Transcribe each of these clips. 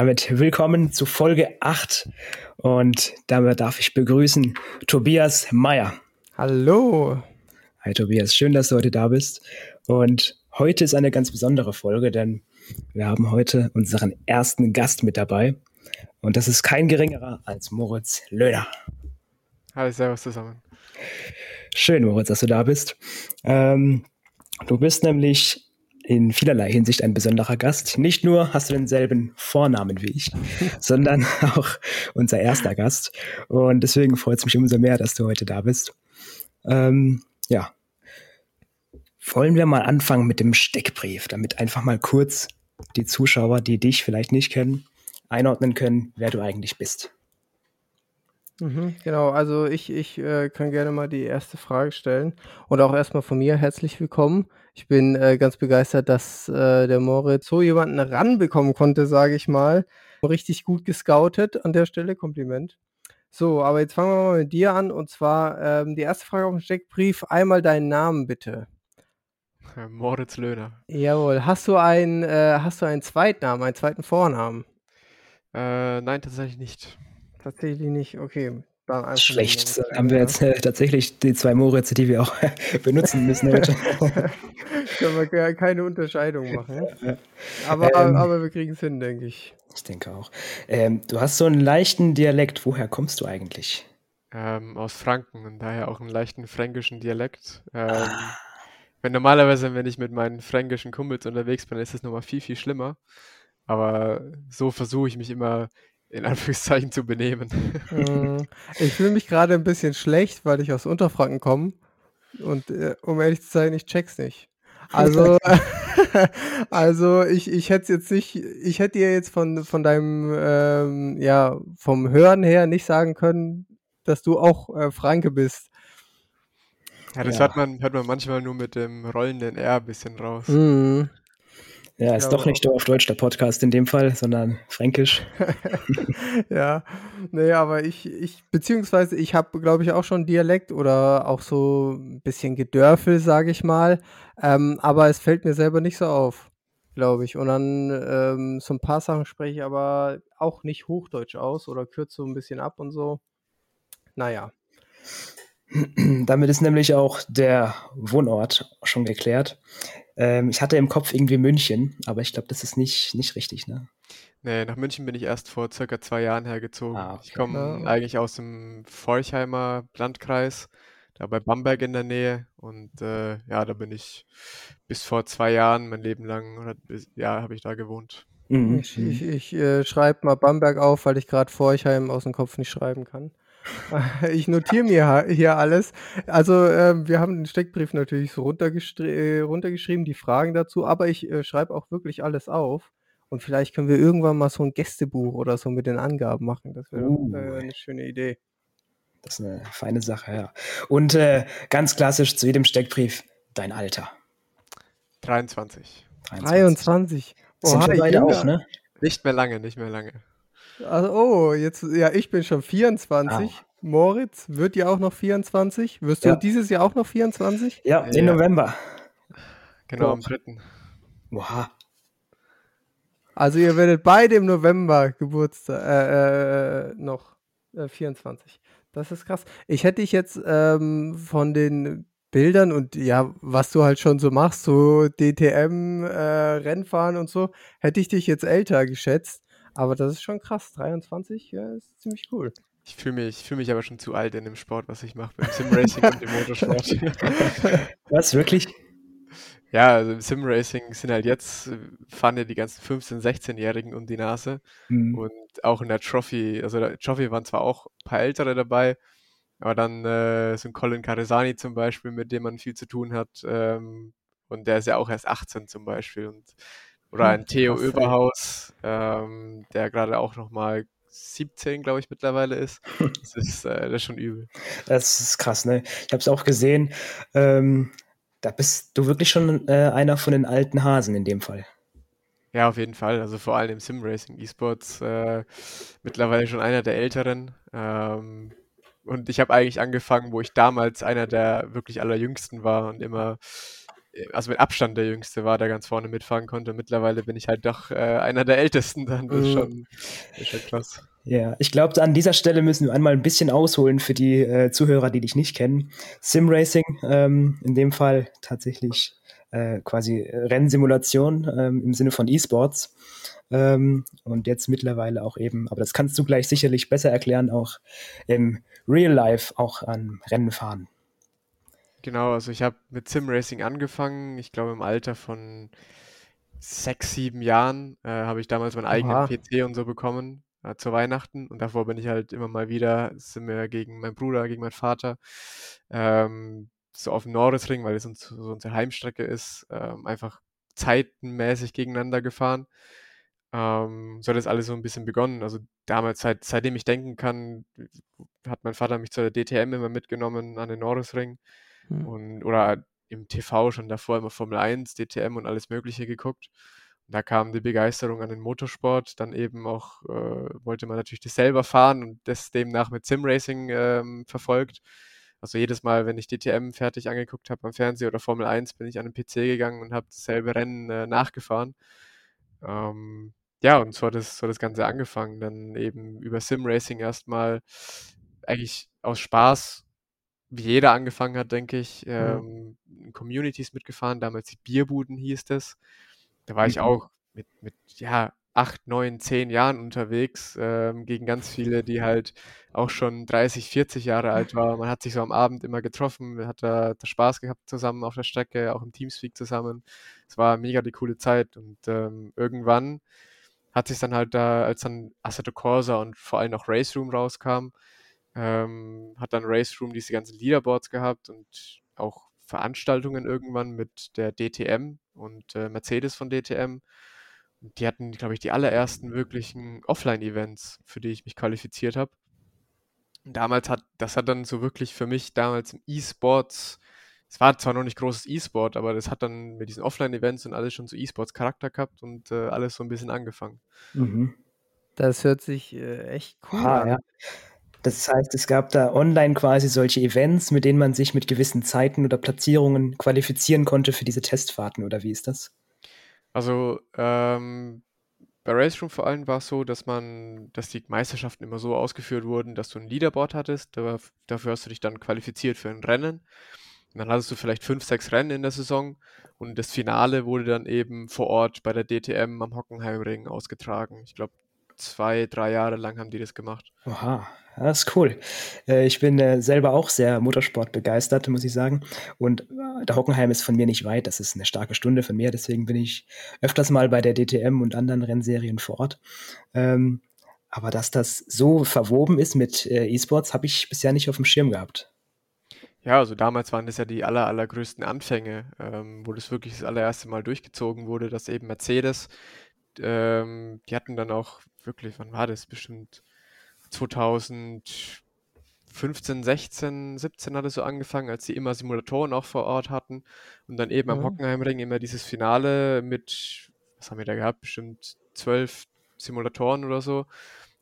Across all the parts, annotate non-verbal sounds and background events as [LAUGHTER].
Damit willkommen zu Folge 8. Und damit darf ich begrüßen Tobias Meyer. Hallo. Hi Tobias, schön, dass du heute da bist. Und heute ist eine ganz besondere Folge, denn wir haben heute unseren ersten Gast mit dabei. Und das ist kein geringerer als Moritz Löhner. Hallo, servus zusammen. Schön, Moritz, dass du da bist. Ähm, du bist nämlich in vielerlei Hinsicht ein besonderer Gast. Nicht nur hast du denselben Vornamen wie ich, [LAUGHS] sondern auch unser erster Gast. Und deswegen freut es mich umso mehr, dass du heute da bist. Ähm, ja. Wollen wir mal anfangen mit dem Steckbrief, damit einfach mal kurz die Zuschauer, die dich vielleicht nicht kennen, einordnen können, wer du eigentlich bist. Mhm, genau, also ich, ich äh, kann gerne mal die erste Frage stellen. Und auch erstmal von mir herzlich willkommen. Ich bin äh, ganz begeistert, dass äh, der Moritz so jemanden ranbekommen konnte, sage ich mal. Richtig gut gescoutet an der Stelle, Kompliment. So, aber jetzt fangen wir mal mit dir an. Und zwar ähm, die erste Frage auf dem Steckbrief. Einmal deinen Namen bitte. Moritz Löhner. Jawohl. Hast du einen, äh, hast du einen Zweitnamen, einen zweiten Vornamen? Äh, nein, tatsächlich nicht. Tatsächlich nicht, okay. Dann Schlecht. Dann haben wir jetzt äh, tatsächlich die zwei Moritz, die wir auch [LAUGHS] benutzen müssen heute. [LAUGHS] Können wir keine Unterscheidung machen. Aber, ähm, aber wir kriegen es hin, denke ich. Ich denke auch. Ähm, du hast so einen leichten Dialekt. Woher kommst du eigentlich? Ähm, aus Franken und daher auch einen leichten fränkischen Dialekt. Ähm, ah. Wenn normalerweise, wenn ich mit meinen fränkischen Kumpels unterwegs bin, ist es nochmal viel, viel schlimmer. Aber so versuche ich mich immer in Anführungszeichen zu benehmen. Mm, ich fühle mich gerade ein bisschen schlecht, weil ich aus Unterfranken komme. Und äh, um ehrlich zu sein, ich check's nicht. Also, [LAUGHS] [LAUGHS] also ich, ich hätte jetzt nicht, ich hätte dir jetzt von, von deinem, ähm, ja, vom Hören her nicht sagen können, dass du auch äh, Franke bist. Ja, das ja. Hört, man, hört man manchmal nur mit dem rollenden R ein bisschen raus. Mhm. Ja, ist doch nicht auf Deutsch der Podcast in dem Fall, sondern Fränkisch. [LAUGHS] ja, nee, aber ich, ich, beziehungsweise ich habe, glaube ich, auch schon Dialekt oder auch so ein bisschen Gedörfel, sage ich mal. Ähm, aber es fällt mir selber nicht so auf, glaube ich. Und dann ähm, so ein paar Sachen spreche ich aber auch nicht Hochdeutsch aus oder kürze so ein bisschen ab und so. Naja. [CLEARS THROAT] Damit ist nämlich auch der Wohnort schon geklärt. Ähm, ich hatte im Kopf irgendwie München, aber ich glaube, das ist nicht, nicht richtig, ne? Nee, nach München bin ich erst vor circa zwei Jahren hergezogen. Ah, okay. Ich komme ja. eigentlich aus dem Forchheimer Landkreis, da bei Bamberg in der Nähe. Und äh, ja, da bin ich bis vor zwei Jahren mein Leben lang, oder ja, habe ich da gewohnt. Mhm. Ich, ich, ich äh, schreibe mal Bamberg auf, weil ich gerade Forchheim aus dem Kopf nicht schreiben kann. [LAUGHS] Ich notiere mir hier alles. Also, ähm, wir haben den Steckbrief natürlich so äh, runtergeschrieben, die Fragen dazu, aber ich äh, schreibe auch wirklich alles auf. Und vielleicht können wir irgendwann mal so ein Gästebuch oder so mit den Angaben machen. Das wäre uh. äh, eine schöne Idee. Das ist eine feine Sache, ja. Und äh, ganz klassisch zu jedem Steckbrief dein Alter. 23. 23. 23. Sind wir beide auch, ne? Nicht mehr lange, nicht mehr lange. Also, oh, jetzt, ja, ich bin schon 24. Ah. Moritz wird ja auch noch 24. Wirst ja. du dieses Jahr auch noch 24? Ja, im ja. November. Genau, am 3. Wow. Also ihr werdet beide im November Geburtstag äh, äh, noch äh, 24. Das ist krass. Ich hätte dich jetzt ähm, von den Bildern und ja, was du halt schon so machst, so DTM, äh, Rennfahren und so, hätte ich dich jetzt älter geschätzt. Aber das ist schon krass. 23 ja, ist ziemlich cool. Ich fühle mich, fühl mich aber schon zu alt in dem Sport, was ich mache, beim Simracing und im Motorsport. [LAUGHS] Was, wirklich? Ja, also im Simracing sind halt jetzt, fahren ja die ganzen 15-, 16-Jährigen um die Nase. Mhm. Und auch in der Trophy, also der Trophy waren zwar auch ein paar Ältere dabei, aber dann äh, so ein Colin Caresani zum Beispiel, mit dem man viel zu tun hat. Ähm, und der ist ja auch erst 18 zum Beispiel. Und oder hm, ein Theo Krass, Oberhaus, ähm, der gerade auch nochmal 17, glaube ich, mittlerweile ist. [LAUGHS] Das ist, äh, das ist schon übel. Das ist krass, ne? Ich habe es auch gesehen. Ähm, da bist du wirklich schon äh, einer von den alten Hasen in dem Fall. Ja, auf jeden Fall. Also vor allem im Simracing E-Sports äh, mittlerweile schon einer der älteren. Ähm, und ich habe eigentlich angefangen, wo ich damals einer der wirklich allerjüngsten war und immer also mit Abstand der Jüngste war, der ganz vorne mitfahren konnte. Mittlerweile bin ich halt doch äh, einer der Ältesten, dann das ist mhm. schon, das ist schon krass. Ja, ich glaube, an dieser Stelle müssen wir einmal ein bisschen ausholen für die äh, Zuhörer, die dich nicht kennen. Simracing, ähm, in dem Fall tatsächlich äh, quasi Rennsimulation ähm, im Sinne von E-Sports. Ähm, und jetzt mittlerweile auch eben, aber das kannst du gleich sicherlich besser erklären, auch im Real Life auch an Rennen fahren. Genau, also ich habe mit Simracing angefangen, ich glaube im Alter von sechs, sieben Jahren äh, habe ich damals meinen eigenen. PC und so bekommen äh, zu Weihnachten und davor bin ich halt immer mal wieder, sind wir gegen meinen Bruder, gegen meinen Vater, ähm, so auf dem Nordesring, weil es uns, so unsere Heimstrecke ist, ähm, einfach zeitenmäßig gegeneinander gefahren. Ähm, so hat das alles so ein bisschen begonnen. Also damals, seit, seitdem ich denken kann, hat mein Vater mich zur DTM immer mitgenommen an den Nordesring. Mhm. Und, oder im TV schon davor immer Formel 1, DTM und alles Mögliche geguckt. Und da kam die Begeisterung an den Motorsport. Dann eben auch äh, wollte man natürlich das selber fahren und das demnach mit Simracing ähm, verfolgt. Also jedes Mal, wenn ich DTM fertig angeguckt habe am Fernseher oder Formel 1, bin ich an den PC gegangen und habe dasselbe Rennen äh, nachgefahren. Ähm, ja, und so hat, das, so hat das Ganze angefangen. Dann eben über Simracing erstmal eigentlich aus Spaß wie jeder angefangen hat, denke ich, ähm, in Communities mitgefahren. Damals die Bierbuden hieß das. Da war mhm. ich auch mit, mit, ja, acht, neun, zehn Jahren unterwegs ähm, gegen ganz viele, die halt auch schon 30, 40 Jahre [LAUGHS] alt waren. Man hat sich so am Abend immer getroffen, hat da, da Spaß gehabt zusammen auf der Strecke, auch im Teamspeak zusammen. Es war mega die coole Zeit und ähm, irgendwann hat sich dann halt da, als dann Assetto Corsa und vor allem auch Race Room rauskam, ähm, hat dann Race Room diese ganzen Leaderboards gehabt und auch Veranstaltungen irgendwann mit der DTM und äh, Mercedes von DTM. Und die hatten, glaube ich, die allerersten wirklichen Offline-Events, für die ich mich qualifiziert habe. Damals hat, das hat dann so wirklich für mich damals im E-Sports, es war zwar noch nicht großes E-Sport, aber das hat dann mit diesen Offline-Events und alles schon so E-Sports-Charakter gehabt und äh, alles so ein bisschen angefangen. Mhm. Das hört sich äh, echt cool ah, an. Ja. Das heißt, es gab da online quasi solche Events, mit denen man sich mit gewissen Zeiten oder Platzierungen qualifizieren konnte für diese Testfahrten, oder wie ist das? Also ähm, bei Race Room vor allem war es so, dass man, dass die Meisterschaften immer so ausgeführt wurden, dass du ein Leaderboard hattest. dafür hast du dich dann qualifiziert für ein Rennen. Und dann hattest du vielleicht fünf, sechs Rennen in der Saison und das Finale wurde dann eben vor Ort bei der DTM am Hockenheimring ausgetragen. Ich glaube, zwei, drei Jahre lang haben die das gemacht. Oha, das ist cool. Äh, ich bin äh, selber auch sehr Motorsport begeistert, muss ich sagen. Und äh, der Hockenheim ist von mir nicht weit. Das ist eine starke Stunde von mir. Deswegen bin ich öfters mal bei der DTM und anderen Rennserien vor Ort. Ähm, aber dass das so verwoben ist mit E-Sports, habe ich bisher nicht auf dem Schirm gehabt. Ja, also damals waren das ja die aller, allergrößten Anfänge, ähm, wo das wirklich das allererste Mal durchgezogen wurde, dass eben Mercedes, ähm, die hatten dann auch wirklich, wann war das? Bestimmt 2015, 16, 17 hat es so angefangen, als sie immer Simulatoren auch vor Ort hatten und dann eben mhm. am Hockenheimring immer dieses Finale mit, was haben wir da gehabt? Bestimmt zwölf Simulatoren oder so.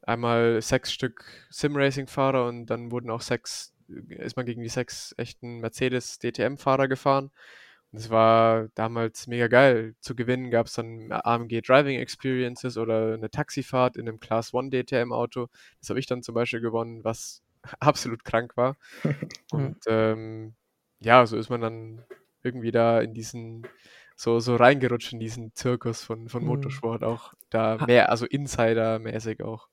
Einmal sechs Stück Sim-Racing-Fahrer und dann wurden auch sechs, ist man gegen die sechs echten Mercedes DTM-Fahrer gefahren. Es war damals mega geil. Zu gewinnen gab es dann AMG Driving Experiences oder eine Taxifahrt in einem Class 1 DTM-Auto. Das habe ich dann zum Beispiel gewonnen, was [LAUGHS] absolut krank war. Und ähm, ja, so ist man dann irgendwie da in diesen, so, so reingerutscht in diesen Zirkus von, von mhm. Motorsport, auch da mehr, also Insider-mäßig auch.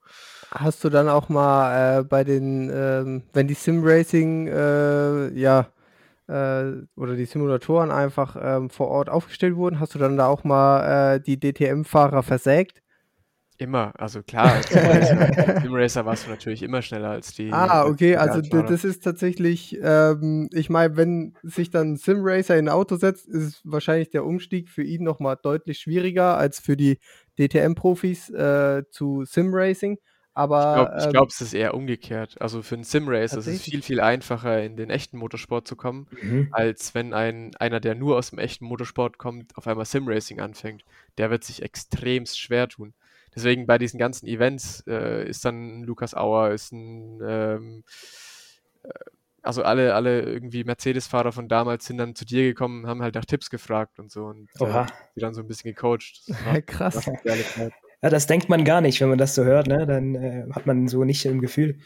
Hast du dann auch mal äh, bei den, ähm, wenn die Sim-Racing, äh, ja, äh, oder die Simulatoren einfach ähm, vor Ort aufgestellt wurden, hast du dann da auch mal äh, die DTM-Fahrer versägt? Immer, also klar, als [LAUGHS] Simracer, Simracer warst du natürlich immer schneller als die. Ah, okay, also das ist tatsächlich, ähm, ich meine, wenn sich dann Simracer in ein Auto setzt, ist wahrscheinlich der Umstieg für ihn nochmal deutlich schwieriger als für die DTM-Profis äh, zu Simracing. Aber ich glaube, ähm, es ist eher umgekehrt. Also für einen Simrace ist es viel, viel einfacher, in den echten Motorsport zu kommen, mhm. als wenn ein, einer, der nur aus dem echten Motorsport kommt, auf einmal Simracing anfängt. Der wird sich extremst schwer tun. Deswegen bei diesen ganzen Events äh, ist dann Lukas Auer, ist ein ähm, äh, also alle, alle irgendwie Mercedes-Fahrer von damals sind dann zu dir gekommen, haben halt nach Tipps gefragt und so und äh, die dann so ein bisschen gecoacht. War, [LAUGHS] Krass. Ja, das denkt man gar nicht, wenn man das so hört, ne? Dann äh, hat man so nicht im Gefühl.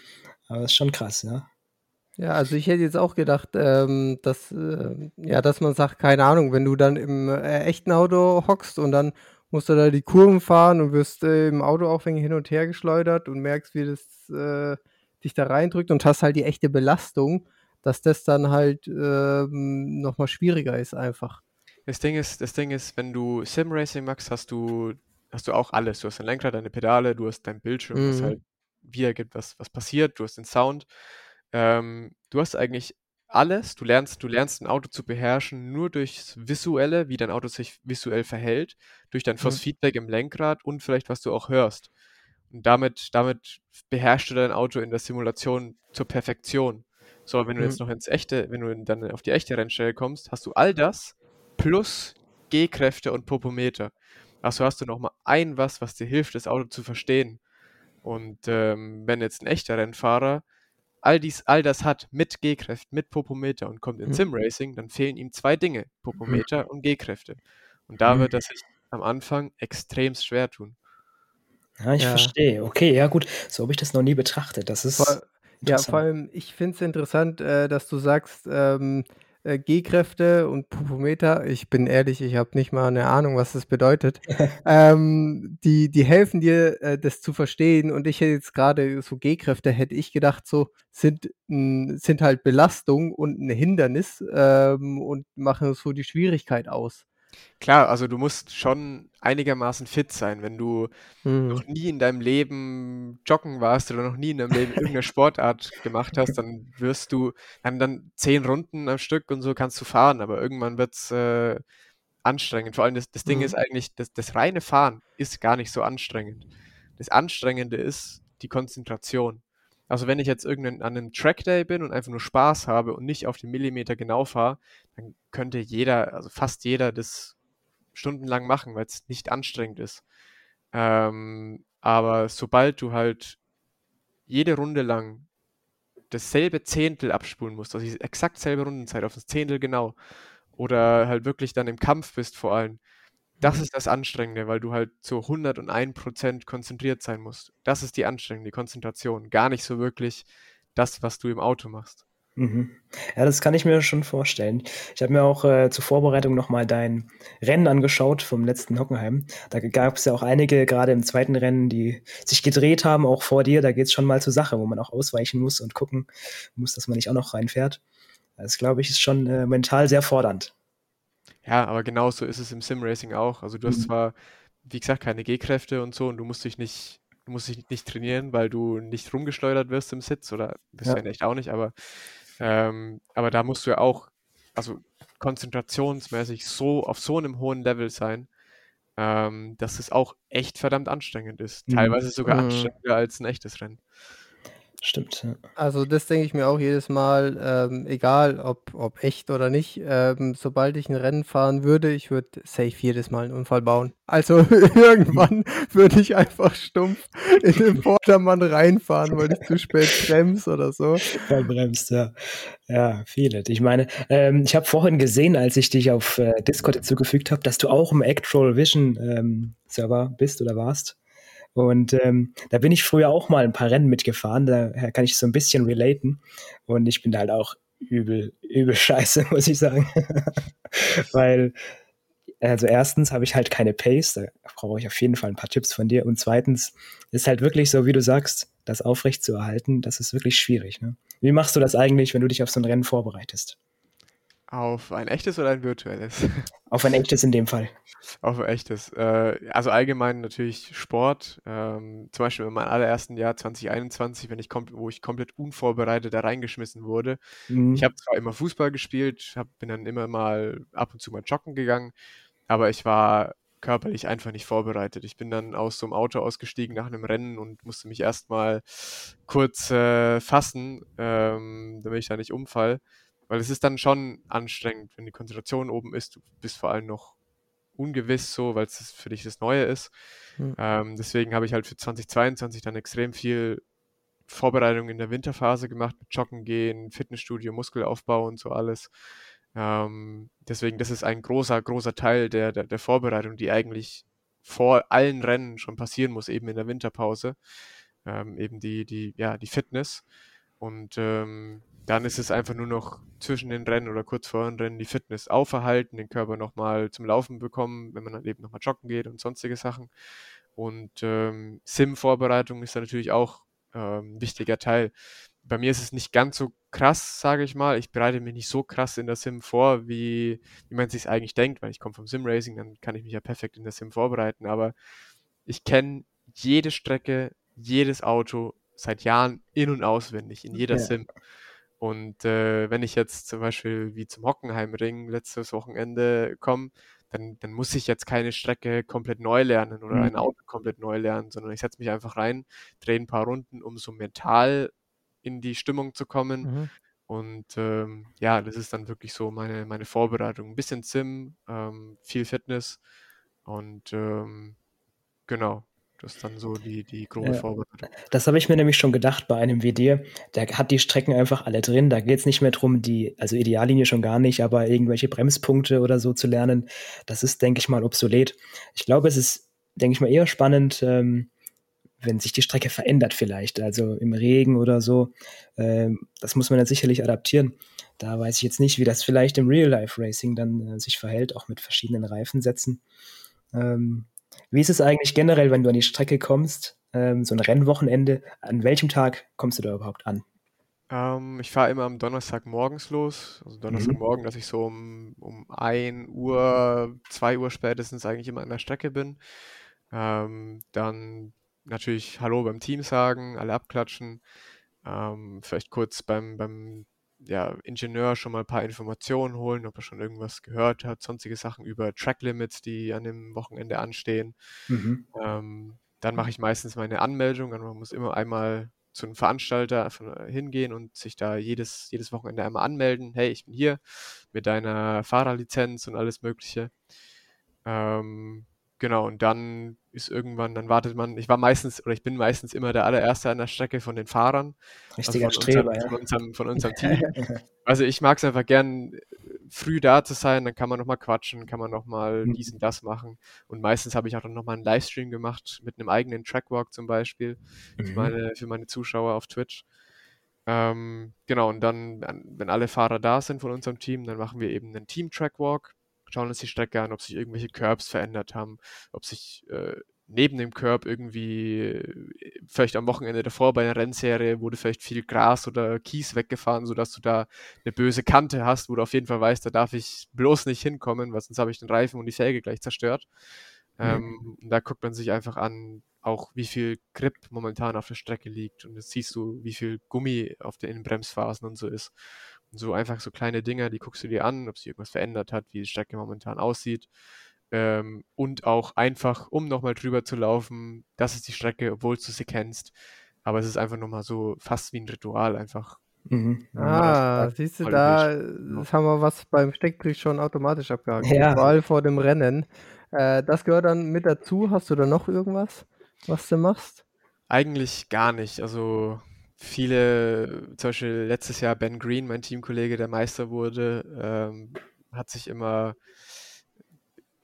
Aber das ist schon krass, ja. Ja, also ich hätte jetzt auch gedacht, ähm, dass, äh, ja, dass man sagt, keine Ahnung, wenn du dann im äh, echten Auto hockst und dann musst du da die Kurven fahren und wirst äh, im Auto auch wegen hin und her geschleudert und merkst, wie das äh, dich da reindrückt und hast halt die echte Belastung, dass das dann halt ähm, nochmal schwieriger ist einfach. Das Ding ist, das Ding ist, wenn du Sim Racing machst, hast du, hast du auch alles. Du hast dein Lenkrad, deine Pedale, du hast dein Bildschirm, mhm. was halt wiedergibt, was, was passiert, du hast den Sound. Ähm, du hast eigentlich alles. Du lernst, du lernst ein Auto zu beherrschen nur durchs Visuelle, wie dein Auto sich visuell verhält, durch dein mhm. Feedback im Lenkrad und vielleicht, was du auch hörst. Und damit, damit beherrschst du dein Auto in der Simulation zur Perfektion. So, wenn du mhm. jetzt noch ins echte, wenn du dann auf die echte Rennstelle kommst, hast du all das plus G-Kräfte und Popometer. Also hast du nochmal ein was, was dir hilft, das Auto zu verstehen. Und ähm, wenn jetzt ein echter Rennfahrer all, dies, all das hat mit G-Kräften, mit Popometer und kommt in mhm. Sim-Racing, dann fehlen ihm zwei Dinge, mhm. Popometer mhm. und G-Kräfte. Und da mhm. wird er sich am Anfang extremst schwer tun. Ja, ich ja. verstehe. Okay, ja gut, so habe ich das noch nie betrachtet. Das ist vor, ja, vor allem, ich finde es interessant, äh, dass du sagst, ähm, äh, G-Kräfte und Pupometer, ich bin ehrlich, ich habe nicht mal eine Ahnung, was das bedeutet. [LAUGHS] ähm, die, die helfen dir, äh, das zu verstehen. Und ich hätte jetzt gerade so G-Kräfte, hätte ich gedacht, so sind, m, sind halt Belastung und ein Hindernis ähm, und machen so die Schwierigkeit aus. Klar, also du musst schon einigermaßen fit sein. Wenn du mhm. noch nie in deinem Leben joggen warst oder noch nie in deinem Leben irgendeine Sportart gemacht hast, dann wirst du dann, dann zehn Runden am Stück und so kannst du fahren, aber irgendwann wird es äh, anstrengend. Vor allem das, das Ding mhm. ist eigentlich, das, das reine Fahren ist gar nicht so anstrengend. Das Anstrengende ist die Konzentration. Also wenn ich jetzt irgendeinen an einem Trackday bin und einfach nur Spaß habe und nicht auf den Millimeter genau fahre, dann könnte jeder, also fast jeder das stundenlang machen, weil es nicht anstrengend ist. Ähm, aber sobald du halt jede Runde lang dasselbe Zehntel abspulen musst, also die exakt selbe Rundenzeit auf das Zehntel genau, oder halt wirklich dann im Kampf bist vor allem, das mhm. ist das Anstrengende, weil du halt zu 101% konzentriert sein musst. Das ist die anstrengende Konzentration. Gar nicht so wirklich das, was du im Auto machst. Mhm. Ja, das kann ich mir schon vorstellen. Ich habe mir auch äh, zur Vorbereitung nochmal dein Rennen angeschaut vom letzten Hockenheim. Da gab es ja auch einige, gerade im zweiten Rennen, die sich gedreht haben, auch vor dir. Da geht es schon mal zur Sache, wo man auch ausweichen muss und gucken muss, dass man nicht auch noch reinfährt. Das, glaube ich, ist schon äh, mental sehr fordernd. Ja, aber genauso ist es im Sim-Racing auch. Also du hast mhm. zwar, wie gesagt, keine G-Kräfte und so und du musst dich nicht, du musst dich nicht trainieren, weil du nicht rumgeschleudert wirst im Sitz oder bist ja. du ja echt auch nicht, aber, ähm, aber da musst du ja auch, also konzentrationsmäßig so auf so einem hohen Level sein, ähm, dass es auch echt verdammt anstrengend ist. Mhm. Teilweise sogar mhm. anstrengender als ein echtes Rennen. Stimmt. Ja. Also das denke ich mir auch jedes Mal, ähm, egal ob, ob echt oder nicht, ähm, sobald ich ein Rennen fahren würde, ich würde safe jedes Mal einen Unfall bauen. Also [LAUGHS] irgendwann würde ich einfach stumpf in den [LAUGHS] Vordermann reinfahren, weil ich zu spät bremse oder so. Verbremst, ja. Ja, viele. Ich meine, ähm, ich habe vorhin gesehen, als ich dich auf äh, Discord hinzugefügt habe, dass du auch im Actual Vision ähm, Server bist oder warst. Und ähm, da bin ich früher auch mal ein paar Rennen mitgefahren, da kann ich so ein bisschen relaten. Und ich bin halt auch übel, übel [LAUGHS] scheiße, muss ich sagen. [LAUGHS] Weil, also erstens habe ich halt keine Pace, da brauche ich auf jeden Fall ein paar Tipps von dir. Und zweitens ist halt wirklich so, wie du sagst, das aufrecht zu erhalten, das ist wirklich schwierig. Ne? Wie machst du das eigentlich, wenn du dich auf so ein Rennen vorbereitest? Auf ein echtes oder ein virtuelles? [LAUGHS] Auf ein echtes in dem Fall. Auf ein echtes. Äh, also allgemein natürlich Sport. Ähm, zum Beispiel in meinem allerersten Jahr 2021, wenn ich wo ich komplett unvorbereitet da reingeschmissen wurde. Mhm. Ich habe zwar immer Fußball gespielt, hab, bin dann immer mal ab und zu mal joggen gegangen, aber ich war körperlich einfach nicht vorbereitet. Ich bin dann aus so einem Auto ausgestiegen nach einem Rennen und musste mich erstmal kurz äh, fassen, ähm, damit ich da nicht umfall. Weil es ist dann schon anstrengend, wenn die Konzentration oben ist. Du bist vor allem noch ungewiss so, weil es für dich das Neue ist. Mhm. Ähm, deswegen habe ich halt für 2022 dann extrem viel Vorbereitung in der Winterphase gemacht, mit Joggen gehen, Fitnessstudio, Muskelaufbau und so alles. Ähm, deswegen, das ist ein großer, großer Teil der, der, der Vorbereitung, die eigentlich vor allen Rennen schon passieren muss, eben in der Winterpause. Ähm, eben die, die, ja, die Fitness. Und ähm, dann ist es einfach nur noch zwischen den Rennen oder kurz vor den Rennen die Fitness auferhalten, den Körper nochmal zum Laufen bekommen, wenn man dann eben nochmal joggen geht und sonstige Sachen. Und ähm, Sim-Vorbereitung ist da natürlich auch ähm, ein wichtiger Teil. Bei mir ist es nicht ganz so krass, sage ich mal. Ich bereite mich nicht so krass in der Sim vor, wie, wie man sich eigentlich denkt, weil ich komme vom Sim-Racing, dann kann ich mich ja perfekt in der Sim vorbereiten. Aber ich kenne jede Strecke, jedes Auto seit Jahren in- und auswendig, in jeder ja. Sim. Und äh, wenn ich jetzt zum Beispiel wie zum Hockenheimring letztes Wochenende komme, dann, dann muss ich jetzt keine Strecke komplett neu lernen oder mhm. ein Auto komplett neu lernen, sondern ich setze mich einfach rein, drehe ein paar Runden, um so mental in die Stimmung zu kommen. Mhm. Und ähm, ja, das ist dann wirklich so meine, meine Vorbereitung. Ein bisschen Sim, ähm, viel Fitness und ähm, genau. Das ist dann so die, die grobe ja. Vorbereitung. Das habe ich mir nämlich schon gedacht bei einem WD. Der hat die Strecken einfach alle drin. Da geht es nicht mehr darum, die, also Ideallinie schon gar nicht, aber irgendwelche Bremspunkte oder so zu lernen. Das ist, denke ich mal, obsolet. Ich glaube, es ist, denke ich mal, eher spannend, ähm, wenn sich die Strecke verändert vielleicht, also im Regen oder so. Ähm, das muss man dann sicherlich adaptieren. Da weiß ich jetzt nicht, wie das vielleicht im Real-Life-Racing dann äh, sich verhält, auch mit verschiedenen Reifensätzen. Ähm, wie ist es eigentlich generell, wenn du an die Strecke kommst, ähm, so ein Rennwochenende? An welchem Tag kommst du da überhaupt an? Ähm, ich fahre immer am Donnerstag morgens los. Also Donnerstagmorgen, mhm. dass ich so um, um 1 Uhr, 2 Uhr spätestens eigentlich immer an der Strecke bin. Ähm, dann natürlich Hallo beim Team sagen, alle abklatschen. Ähm, vielleicht kurz beim, beim ja, Ingenieur schon mal ein paar Informationen holen, ob er schon irgendwas gehört hat, sonstige Sachen über Track Limits, die an dem Wochenende anstehen. Mhm. Ähm, dann mache ich meistens meine Anmeldung. Also man muss immer einmal zu einem Veranstalter hingehen und sich da jedes, jedes Wochenende einmal anmelden. Hey, ich bin hier mit deiner Fahrerlizenz und alles Mögliche. Ähm, genau, und dann ist irgendwann, dann wartet man, ich war meistens oder ich bin meistens immer der allererste an der Strecke von den Fahrern. Also Richtiger also von Streber, unserem, ja. von, unserem, von unserem [LAUGHS] Team. also ich mag es einfach gern, früh da zu sein, dann kann man nochmal quatschen, kann man nochmal mhm. dies und das machen. Und meistens habe ich auch dann nochmal einen Livestream gemacht mit einem eigenen Trackwalk zum Beispiel mhm. für, meine, für meine Zuschauer auf Twitch. Ähm, genau, und dann, wenn alle Fahrer da sind von unserem Team, dann machen wir eben einen Team-Trackwalk schauen uns die Strecke an, ob sich irgendwelche Curbs verändert haben, ob sich äh, neben dem Curb irgendwie, äh, vielleicht am Wochenende davor bei einer Rennserie wurde vielleicht viel Gras oder Kies weggefahren, sodass du da eine böse Kante hast, wo du auf jeden Fall weißt, da darf ich bloß nicht hinkommen, weil sonst habe ich den Reifen und die Felge gleich zerstört. Mhm. Ähm, da guckt man sich einfach an, auch wie viel Grip momentan auf der Strecke liegt und jetzt siehst du, wie viel Gummi auf den Bremsphasen und so ist. So einfach so kleine Dinger, die guckst du dir an, ob sich irgendwas verändert hat, wie die Strecke momentan aussieht. Ähm, und auch einfach, um nochmal drüber zu laufen, das ist die Strecke, obwohl du sie kennst. Aber es ist einfach nochmal so fast wie ein Ritual einfach. Mhm. Ah, siehst du da, das haben wir was beim Steckbrief schon automatisch abgehakt. Ja. Vor vor dem Rennen. Äh, das gehört dann mit dazu. Hast du da noch irgendwas, was du machst? Eigentlich gar nicht. Also viele, zum Beispiel letztes Jahr Ben Green, mein Teamkollege, der Meister wurde, ähm, hat sich immer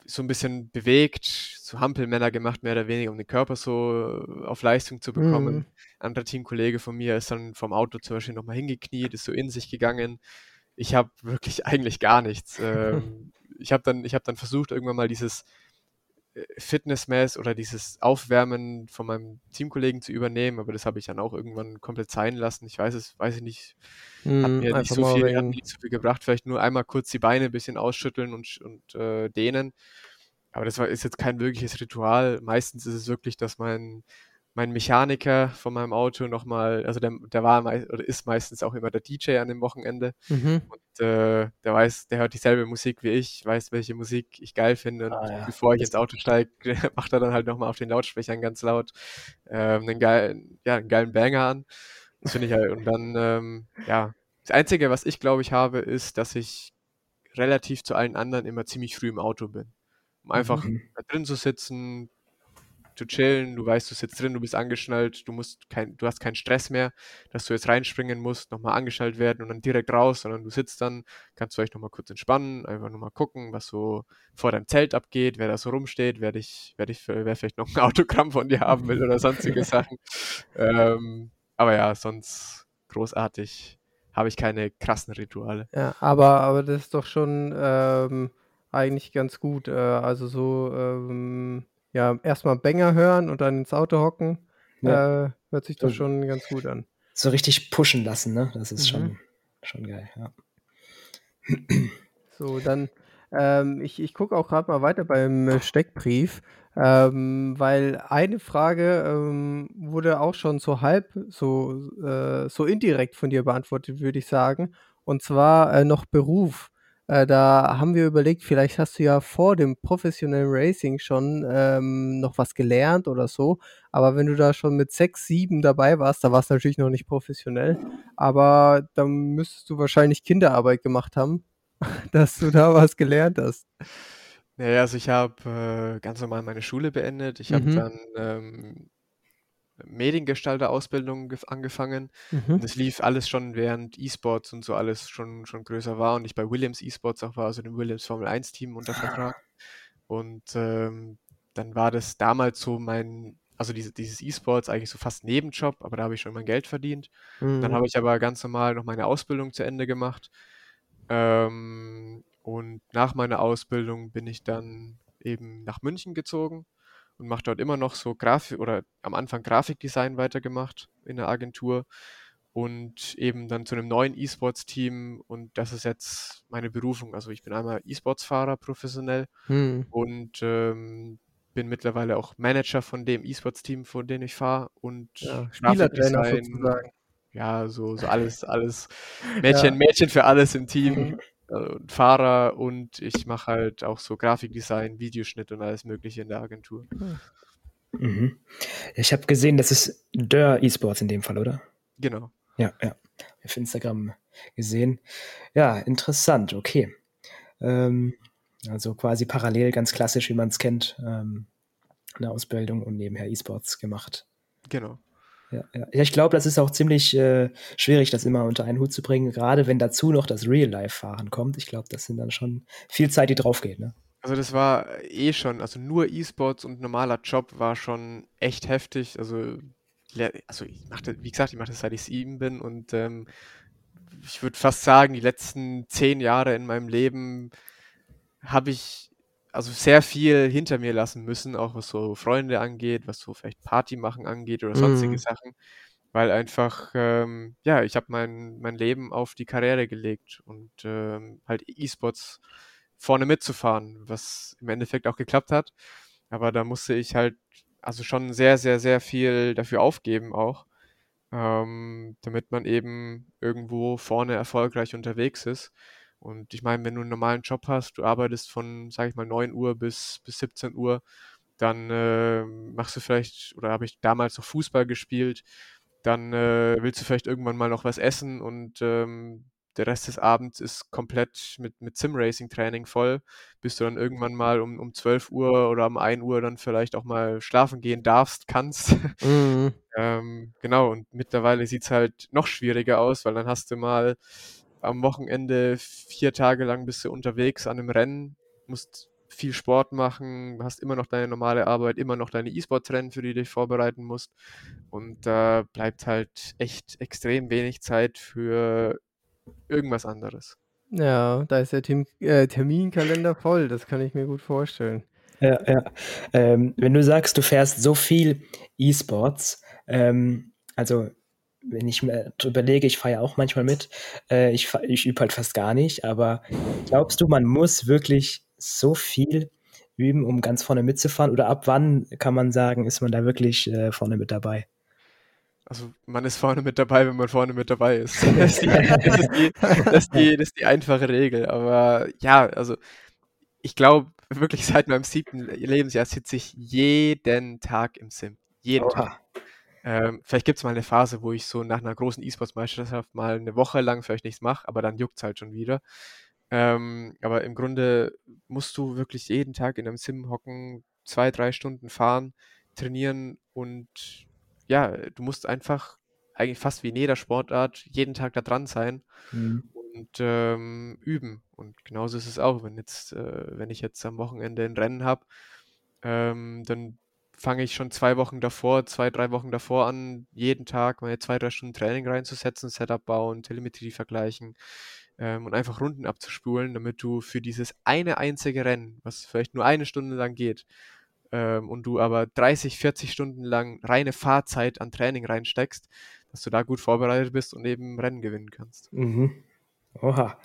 so ein bisschen bewegt, so Hampelmänner gemacht, mehr oder weniger, um den Körper so auf Leistung zu bekommen. Mhm. Anderer Teamkollege von mir ist dann vom Auto zum Beispiel nochmal hingekniet, ist so in sich gegangen. Ich habe wirklich [LAUGHS] eigentlich gar nichts. Ähm, ich habe dann, hab dann versucht, irgendwann mal dieses Fitnessmess oder dieses Aufwärmen von meinem Teamkollegen zu übernehmen, aber das habe ich dann auch irgendwann komplett sein lassen. Ich weiß es, weiß ich nicht, hat hm, mir nicht so, viel, hat nicht so viel gebracht. Vielleicht nur einmal kurz die Beine ein bisschen ausschütteln und, und äh, dehnen. Aber das war, ist jetzt kein wirkliches Ritual. Meistens ist es wirklich, dass mein mein Mechaniker von meinem Auto nochmal, also der, der war oder ist meistens auch immer der DJ an dem Wochenende. Mhm. Und äh, der weiß, der hört dieselbe Musik wie ich, weiß, welche Musik ich geil finde. Und ah, ja. bevor ich ins Auto steige, [LAUGHS] macht er dann halt nochmal auf den Lautsprechern ganz laut ähm, einen, geilen, ja, einen geilen Banger an. Das finde ich halt. Und dann, ähm, ja, das Einzige, was ich glaube ich habe, ist, dass ich relativ zu allen anderen immer ziemlich früh im Auto bin. Um einfach mhm. da drin zu sitzen, zu chillen. Du weißt, du sitzt drin, du bist angeschnallt, du musst kein, du hast keinen Stress mehr, dass du jetzt reinspringen musst, nochmal angeschnallt werden und dann direkt raus, sondern du sitzt dann, kannst du vielleicht nochmal kurz entspannen, einfach nochmal gucken, was so vor deinem Zelt abgeht, wer da so rumsteht, wer dich, wer dich, wer vielleicht noch ein [LAUGHS] Autogramm von dir haben will oder sonstige [LAUGHS] Sachen. Ähm, aber ja, sonst großartig habe ich keine krassen Rituale. Ja, aber, aber das ist doch schon ähm, eigentlich ganz gut. Äh, also so, ähm, ja, erstmal Banger hören und dann ins Auto hocken. Ja. Äh, hört sich doch schon ganz gut an. So richtig pushen lassen, ne? Das ist mhm. schon, schon geil, ja. So, dann, ähm, ich, ich gucke auch gerade mal weiter beim Steckbrief, ähm, weil eine Frage ähm, wurde auch schon so halb, so, äh, so indirekt von dir beantwortet, würde ich sagen. Und zwar äh, noch Beruf. Äh, da haben wir überlegt, vielleicht hast du ja vor dem professionellen Racing schon ähm, noch was gelernt oder so. Aber wenn du da schon mit sechs, sieben dabei warst, da war es natürlich noch nicht professionell. Aber dann müsstest du wahrscheinlich Kinderarbeit gemacht haben, [LAUGHS] dass du da was gelernt hast. Naja, also ich habe äh, ganz normal meine Schule beendet. Ich habe mhm. dann ähm, Mediengestalter-Ausbildung angefangen. Mhm. Das lief alles schon während E-Sports und so alles schon, schon größer war und ich bei Williams E-Sports auch war, also dem Williams Formel 1 Team unter Vertrag. Und ähm, dann war das damals so mein, also diese, dieses E-Sports eigentlich so fast Nebenjob, aber da habe ich schon mein Geld verdient. Mhm. Dann habe ich aber ganz normal noch meine Ausbildung zu Ende gemacht. Ähm, und nach meiner Ausbildung bin ich dann eben nach München gezogen und mache dort immer noch so Grafik oder am Anfang Grafikdesign weitergemacht in der Agentur und eben dann zu einem neuen E-Sports-Team und das ist jetzt meine Berufung. Also ich bin einmal E-Sports-Fahrer professionell hm. und ähm, bin mittlerweile auch Manager von dem E-Sports-Team, von dem ich fahre und ja, Spielertrainer sozusagen. Ja, so, so alles, alles Mädchen, ja. Mädchen für alles im Team. Mhm. Äh, Fahrer und ich mache halt auch so Grafikdesign, Videoschnitt und alles Mögliche in der Agentur. Hm. Mhm. Ich habe gesehen, das ist Der Esports in dem Fall, oder? Genau. Ja, ja. Auf Instagram gesehen. Ja, interessant, okay. Ähm, also quasi parallel, ganz klassisch, wie man es kennt, ähm, eine Ausbildung und nebenher E-Sports gemacht. Genau. Ja, ja. ich glaube, das ist auch ziemlich äh, schwierig, das immer unter einen Hut zu bringen, gerade wenn dazu noch das Real-Life-Fahren kommt. Ich glaube, das sind dann schon viel Zeit, die drauf geht. Ne? Also das war eh schon, also nur E-Sports und normaler Job war schon echt heftig. Also, also ich machte, wie gesagt, ich mache das seit ich sieben bin und ähm, ich würde fast sagen, die letzten zehn Jahre in meinem Leben habe ich also sehr viel hinter mir lassen müssen, auch was so Freunde angeht, was so vielleicht Party machen angeht oder sonstige mhm. Sachen, weil einfach, ähm, ja, ich habe mein, mein Leben auf die Karriere gelegt und ähm, halt E-Sports vorne mitzufahren, was im Endeffekt auch geklappt hat. Aber da musste ich halt also schon sehr, sehr, sehr viel dafür aufgeben auch, ähm, damit man eben irgendwo vorne erfolgreich unterwegs ist. Und ich meine, wenn du einen normalen Job hast, du arbeitest von, sage ich mal, 9 Uhr bis, bis 17 Uhr, dann äh, machst du vielleicht, oder habe ich damals noch Fußball gespielt, dann äh, willst du vielleicht irgendwann mal noch was essen und ähm, der Rest des Abends ist komplett mit, mit Sim-Racing-Training voll, bis du dann irgendwann mal um, um 12 Uhr oder um 1 Uhr dann vielleicht auch mal schlafen gehen darfst, kannst. [LAUGHS] Mhm. ähm, genau, und mittlerweile sieht es halt noch schwieriger aus, weil dann hast du mal am Wochenende vier Tage lang bist du unterwegs an einem Rennen, musst viel Sport machen, hast immer noch deine normale Arbeit, immer noch deine E-Sport-Rennen, für die du dich vorbereiten musst. Und da äh, bleibt halt echt extrem wenig Zeit für irgendwas anderes. Ja, da ist der Term äh, Terminkalender voll, das kann ich mir gut vorstellen. Ja, ja. Ähm, wenn du sagst, du fährst so viel E-Sports, ähm, also wenn ich mir überlege, ich fahre ja auch manchmal mit, äh, ich, ich übe halt fast gar nicht, aber glaubst du, man muss wirklich so viel üben, um ganz vorne mitzufahren? Oder ab wann kann man sagen, ist man da wirklich äh, vorne mit dabei? Also man ist vorne mit dabei, wenn man vorne mit dabei ist. [LAUGHS] Das ist die, das ist die, das ist die, das ist die einfache Regel. Aber ja, also ich glaube wirklich seit meinem siebten Lebensjahr sitze ich jeden Tag im Sim. Jeden Oha. Tag. Ähm, vielleicht gibt es mal eine Phase, wo ich so nach einer großen E-Sports-Meisterschaft mal eine Woche lang vielleicht nichts mache, aber dann juckt es halt schon wieder. Ähm, aber im Grunde musst du wirklich jeden Tag in einem Sim hocken, zwei, drei Stunden fahren, trainieren und ja, du musst einfach eigentlich fast wie in jeder Sportart jeden Tag da dran sein mhm. und ähm, üben. Und genauso ist es auch, wenn jetzt, äh, wenn ich jetzt am Wochenende ein Rennen habe, ähm, dann fange ich schon zwei Wochen davor, zwei, drei Wochen davor an, jeden Tag meine zwei, drei Stunden Training reinzusetzen, Setup bauen, Telemetrie vergleichen ähm, und einfach Runden abzuspulen, damit du für dieses eine einzige Rennen, was vielleicht nur eine Stunde lang geht, ähm, und du aber 30, 40 Stunden lang reine Fahrzeit an Training reinsteckst, dass du da gut vorbereitet bist und eben Rennen gewinnen kannst. Mhm. Oha.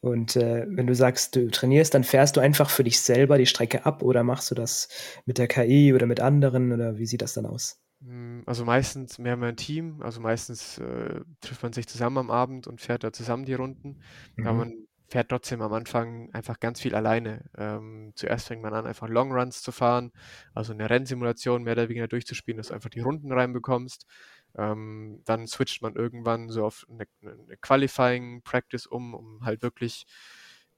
Und äh, wenn du sagst, du trainierst, dann fährst du einfach für dich selber die Strecke ab oder machst du das mit der KI oder mit anderen oder wie sieht das dann aus? Hm, also meistens mehr mein Team, also meistens äh, trifft man sich zusammen am Abend und fährt da zusammen die Runden. Mhm. Aber man fährt trotzdem am Anfang einfach ganz viel alleine. Ähm, zuerst fängt man an, einfach Longruns zu fahren, also eine Rennsimulation mehr oder weniger durchzuspielen, dass du einfach die Runden reinbekommst. Ähm, dann switcht man irgendwann so auf eine, eine Qualifying Practice um, um halt wirklich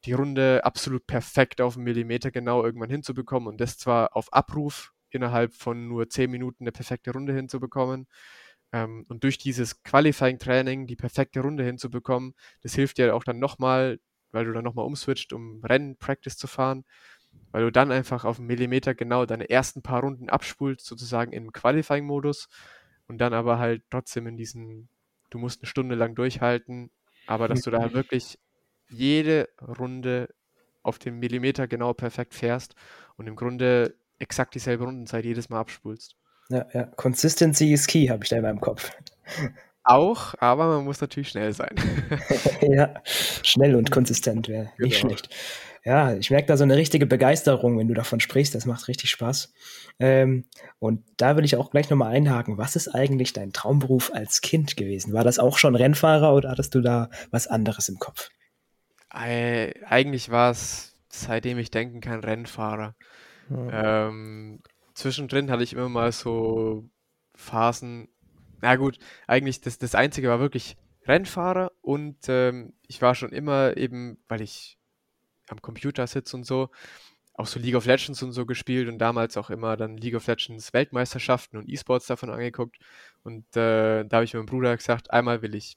die Runde absolut perfekt auf einen Millimeter genau irgendwann hinzubekommen und das zwar auf Abruf innerhalb von nur 10 Minuten eine perfekte Runde hinzubekommen. Ähm, und durch dieses Qualifying-Training die perfekte Runde hinzubekommen, das hilft dir auch dann nochmal, weil du dann nochmal umswitcht, um Rennen-Practice zu fahren, weil du dann einfach auf einen Millimeter genau deine ersten paar Runden abspulst, sozusagen im Qualifying-Modus und dann aber halt trotzdem in diesen, du musst eine Stunde lang durchhalten, aber dass du da halt wirklich jede Runde auf den Millimeter genau perfekt fährst und im Grunde exakt dieselbe Rundenzeit jedes Mal abspulst. Ja, ja. Consistency is key, habe ich da in meinem Kopf. Auch, aber man muss natürlich schnell sein. [LAUGHS] ja, schnell und konsistent wäre genau. nicht schlecht. Ja, ich merke da so eine richtige Begeisterung, wenn du davon sprichst. Das macht richtig Spaß. Ähm, und da will ich auch gleich nochmal einhaken. Was ist eigentlich dein Traumberuf als Kind gewesen? War das auch schon Rennfahrer oder hattest du da was anderes im Kopf? Äh, eigentlich war es, seitdem ich denken kann, Rennfahrer. Hm. Ähm, zwischendrin hatte ich immer mal so Phasen. Na gut, eigentlich das, das Einzige war wirklich Rennfahrer und ähm, ich war schon immer eben, weil ich am Computer sitze und so, auch so League of Legends und so gespielt und damals auch immer dann League of Legends Weltmeisterschaften und E-Sports davon angeguckt. Und äh, da habe ich meinem Bruder gesagt, einmal will ich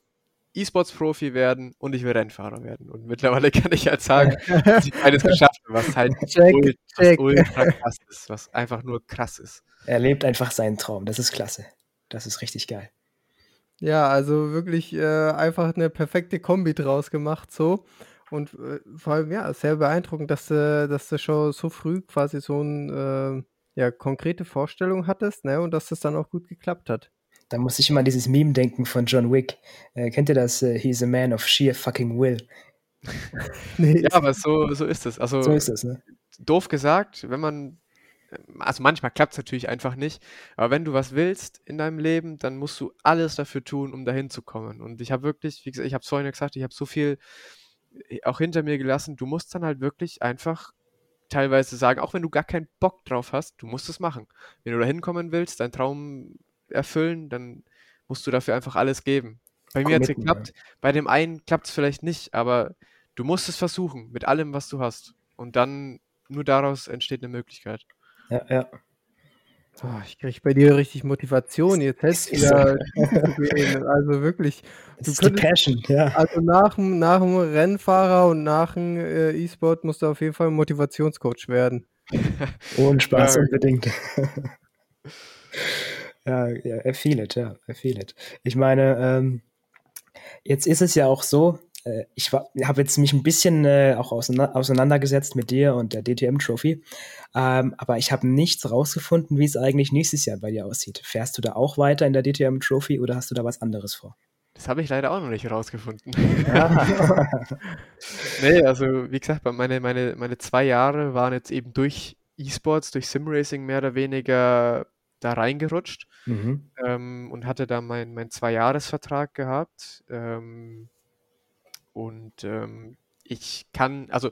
E-Sports-Profi werden und ich will Rennfahrer werden. Und mittlerweile [LAUGHS] kann ich halt sagen, dass ich beides geschafft habe, was halt [LAUGHS] check, ultra, check. ultra krass ist, was einfach nur krass ist. Er lebt einfach seinen Traum, das ist klasse. Das ist richtig geil. Ja, also wirklich äh, einfach eine perfekte Kombi draus gemacht so. Und äh, vor allem, ja, sehr beeindruckend, dass du, dass du schon so früh quasi so eine äh, ja, konkrete Vorstellung hattest, ne? Und dass das dann auch gut geklappt hat. Da muss ich immer an dieses Meme denken von John Wick. Äh, kennt ihr das? Äh, He's a man of sheer fucking will. [LAUGHS] [LAUGHS] nee. Ja, aber so, so ist es. Also, so ist es, ne? Doof gesagt, wenn man also manchmal klappt es natürlich einfach nicht, aber wenn du was willst in deinem Leben, dann musst du alles dafür tun, um dahin zu kommen. Und ich habe wirklich, wie gesagt, ich habe es vorhin gesagt, ich habe so viel äh, auch hinter mir gelassen. Du musst dann halt wirklich einfach teilweise sagen, auch wenn du gar keinen Bock drauf hast, du musst es machen. Wenn du da hinkommen willst, deinen Traum erfüllen, dann musst du dafür einfach alles geben. Bei mir hat es geklappt, ja. bei dem einen klappt es vielleicht nicht, aber du musst es versuchen, mit allem, was du hast. Und dann, nur daraus entsteht eine Möglichkeit. Ja, ja. Oh, ich kriege bei dir richtig Motivation, jetzt hättest du ja [LAUGHS] Also wirklich. Das ist die Passion, ja. Also nach, nach dem Rennfahrer und nach dem äh, E-Sport musst du auf jeden Fall Motivationscoach werden. [LAUGHS] Ohne Spaß ja. unbedingt. [LAUGHS] ja, ja, I feel it, ja, I feel it. Ich meine, ähm, jetzt ist es ja auch so, äh, ich habe jetzt mich ein bisschen äh, auch auseinandergesetzt mit dir und der DTM Trophy, ähm, aber ich habe nichts rausgefunden, wie es eigentlich nächstes Jahr bei dir aussieht. Fährst du da auch weiter in der DTM Trophy oder hast du da was anderes vor? Das habe ich leider auch noch nicht rausgefunden. Ja. [LAUGHS] nee, also wie gesagt, meine, meine, meine zwei Jahre waren jetzt eben durch E-Sports, durch Simracing mehr oder weniger da reingerutscht mhm. ähm, und hatte da meinen mein Zwei-Jahres-Vertrag gehabt. Ähm, und ähm, ich kann, also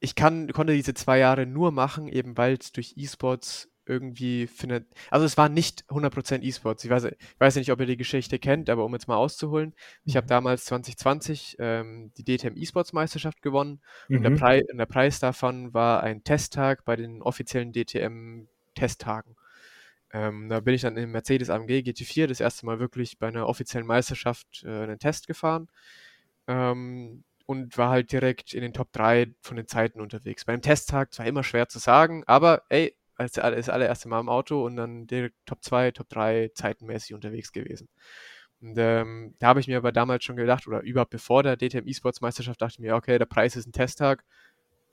ich kann, konnte diese zwei Jahre nur machen, eben weil es durch E-Sports irgendwie findet. Also es war nicht 100% E-Sports. Ich weiß, ich weiß nicht, ob ihr die Geschichte kennt, aber um jetzt mal auszuholen. Ich habe mhm. damals 2020 ähm, die DTM E-Sports Meisterschaft gewonnen mhm. und der, mhm. Pre der Preis davon war ein Testtag bei den offiziellen DTM Testtagen. Ähm, da bin ich dann im Mercedes AMG GT4 das erste Mal wirklich bei einer offiziellen Meisterschaft äh, einen Test gefahren ähm, und war halt direkt in den Top 3 von den Zeiten unterwegs. Beim Testtag zwar immer schwer zu sagen, aber ey, als das allererste Mal im Auto und dann direkt Top 2, Top 3 zeitenmäßig unterwegs gewesen. Und ähm, da habe ich mir aber damals schon gedacht, oder überhaupt bevor der DTM E-Sports Meisterschaft, dachte ich mir, okay, der Preis ist ein Testtag.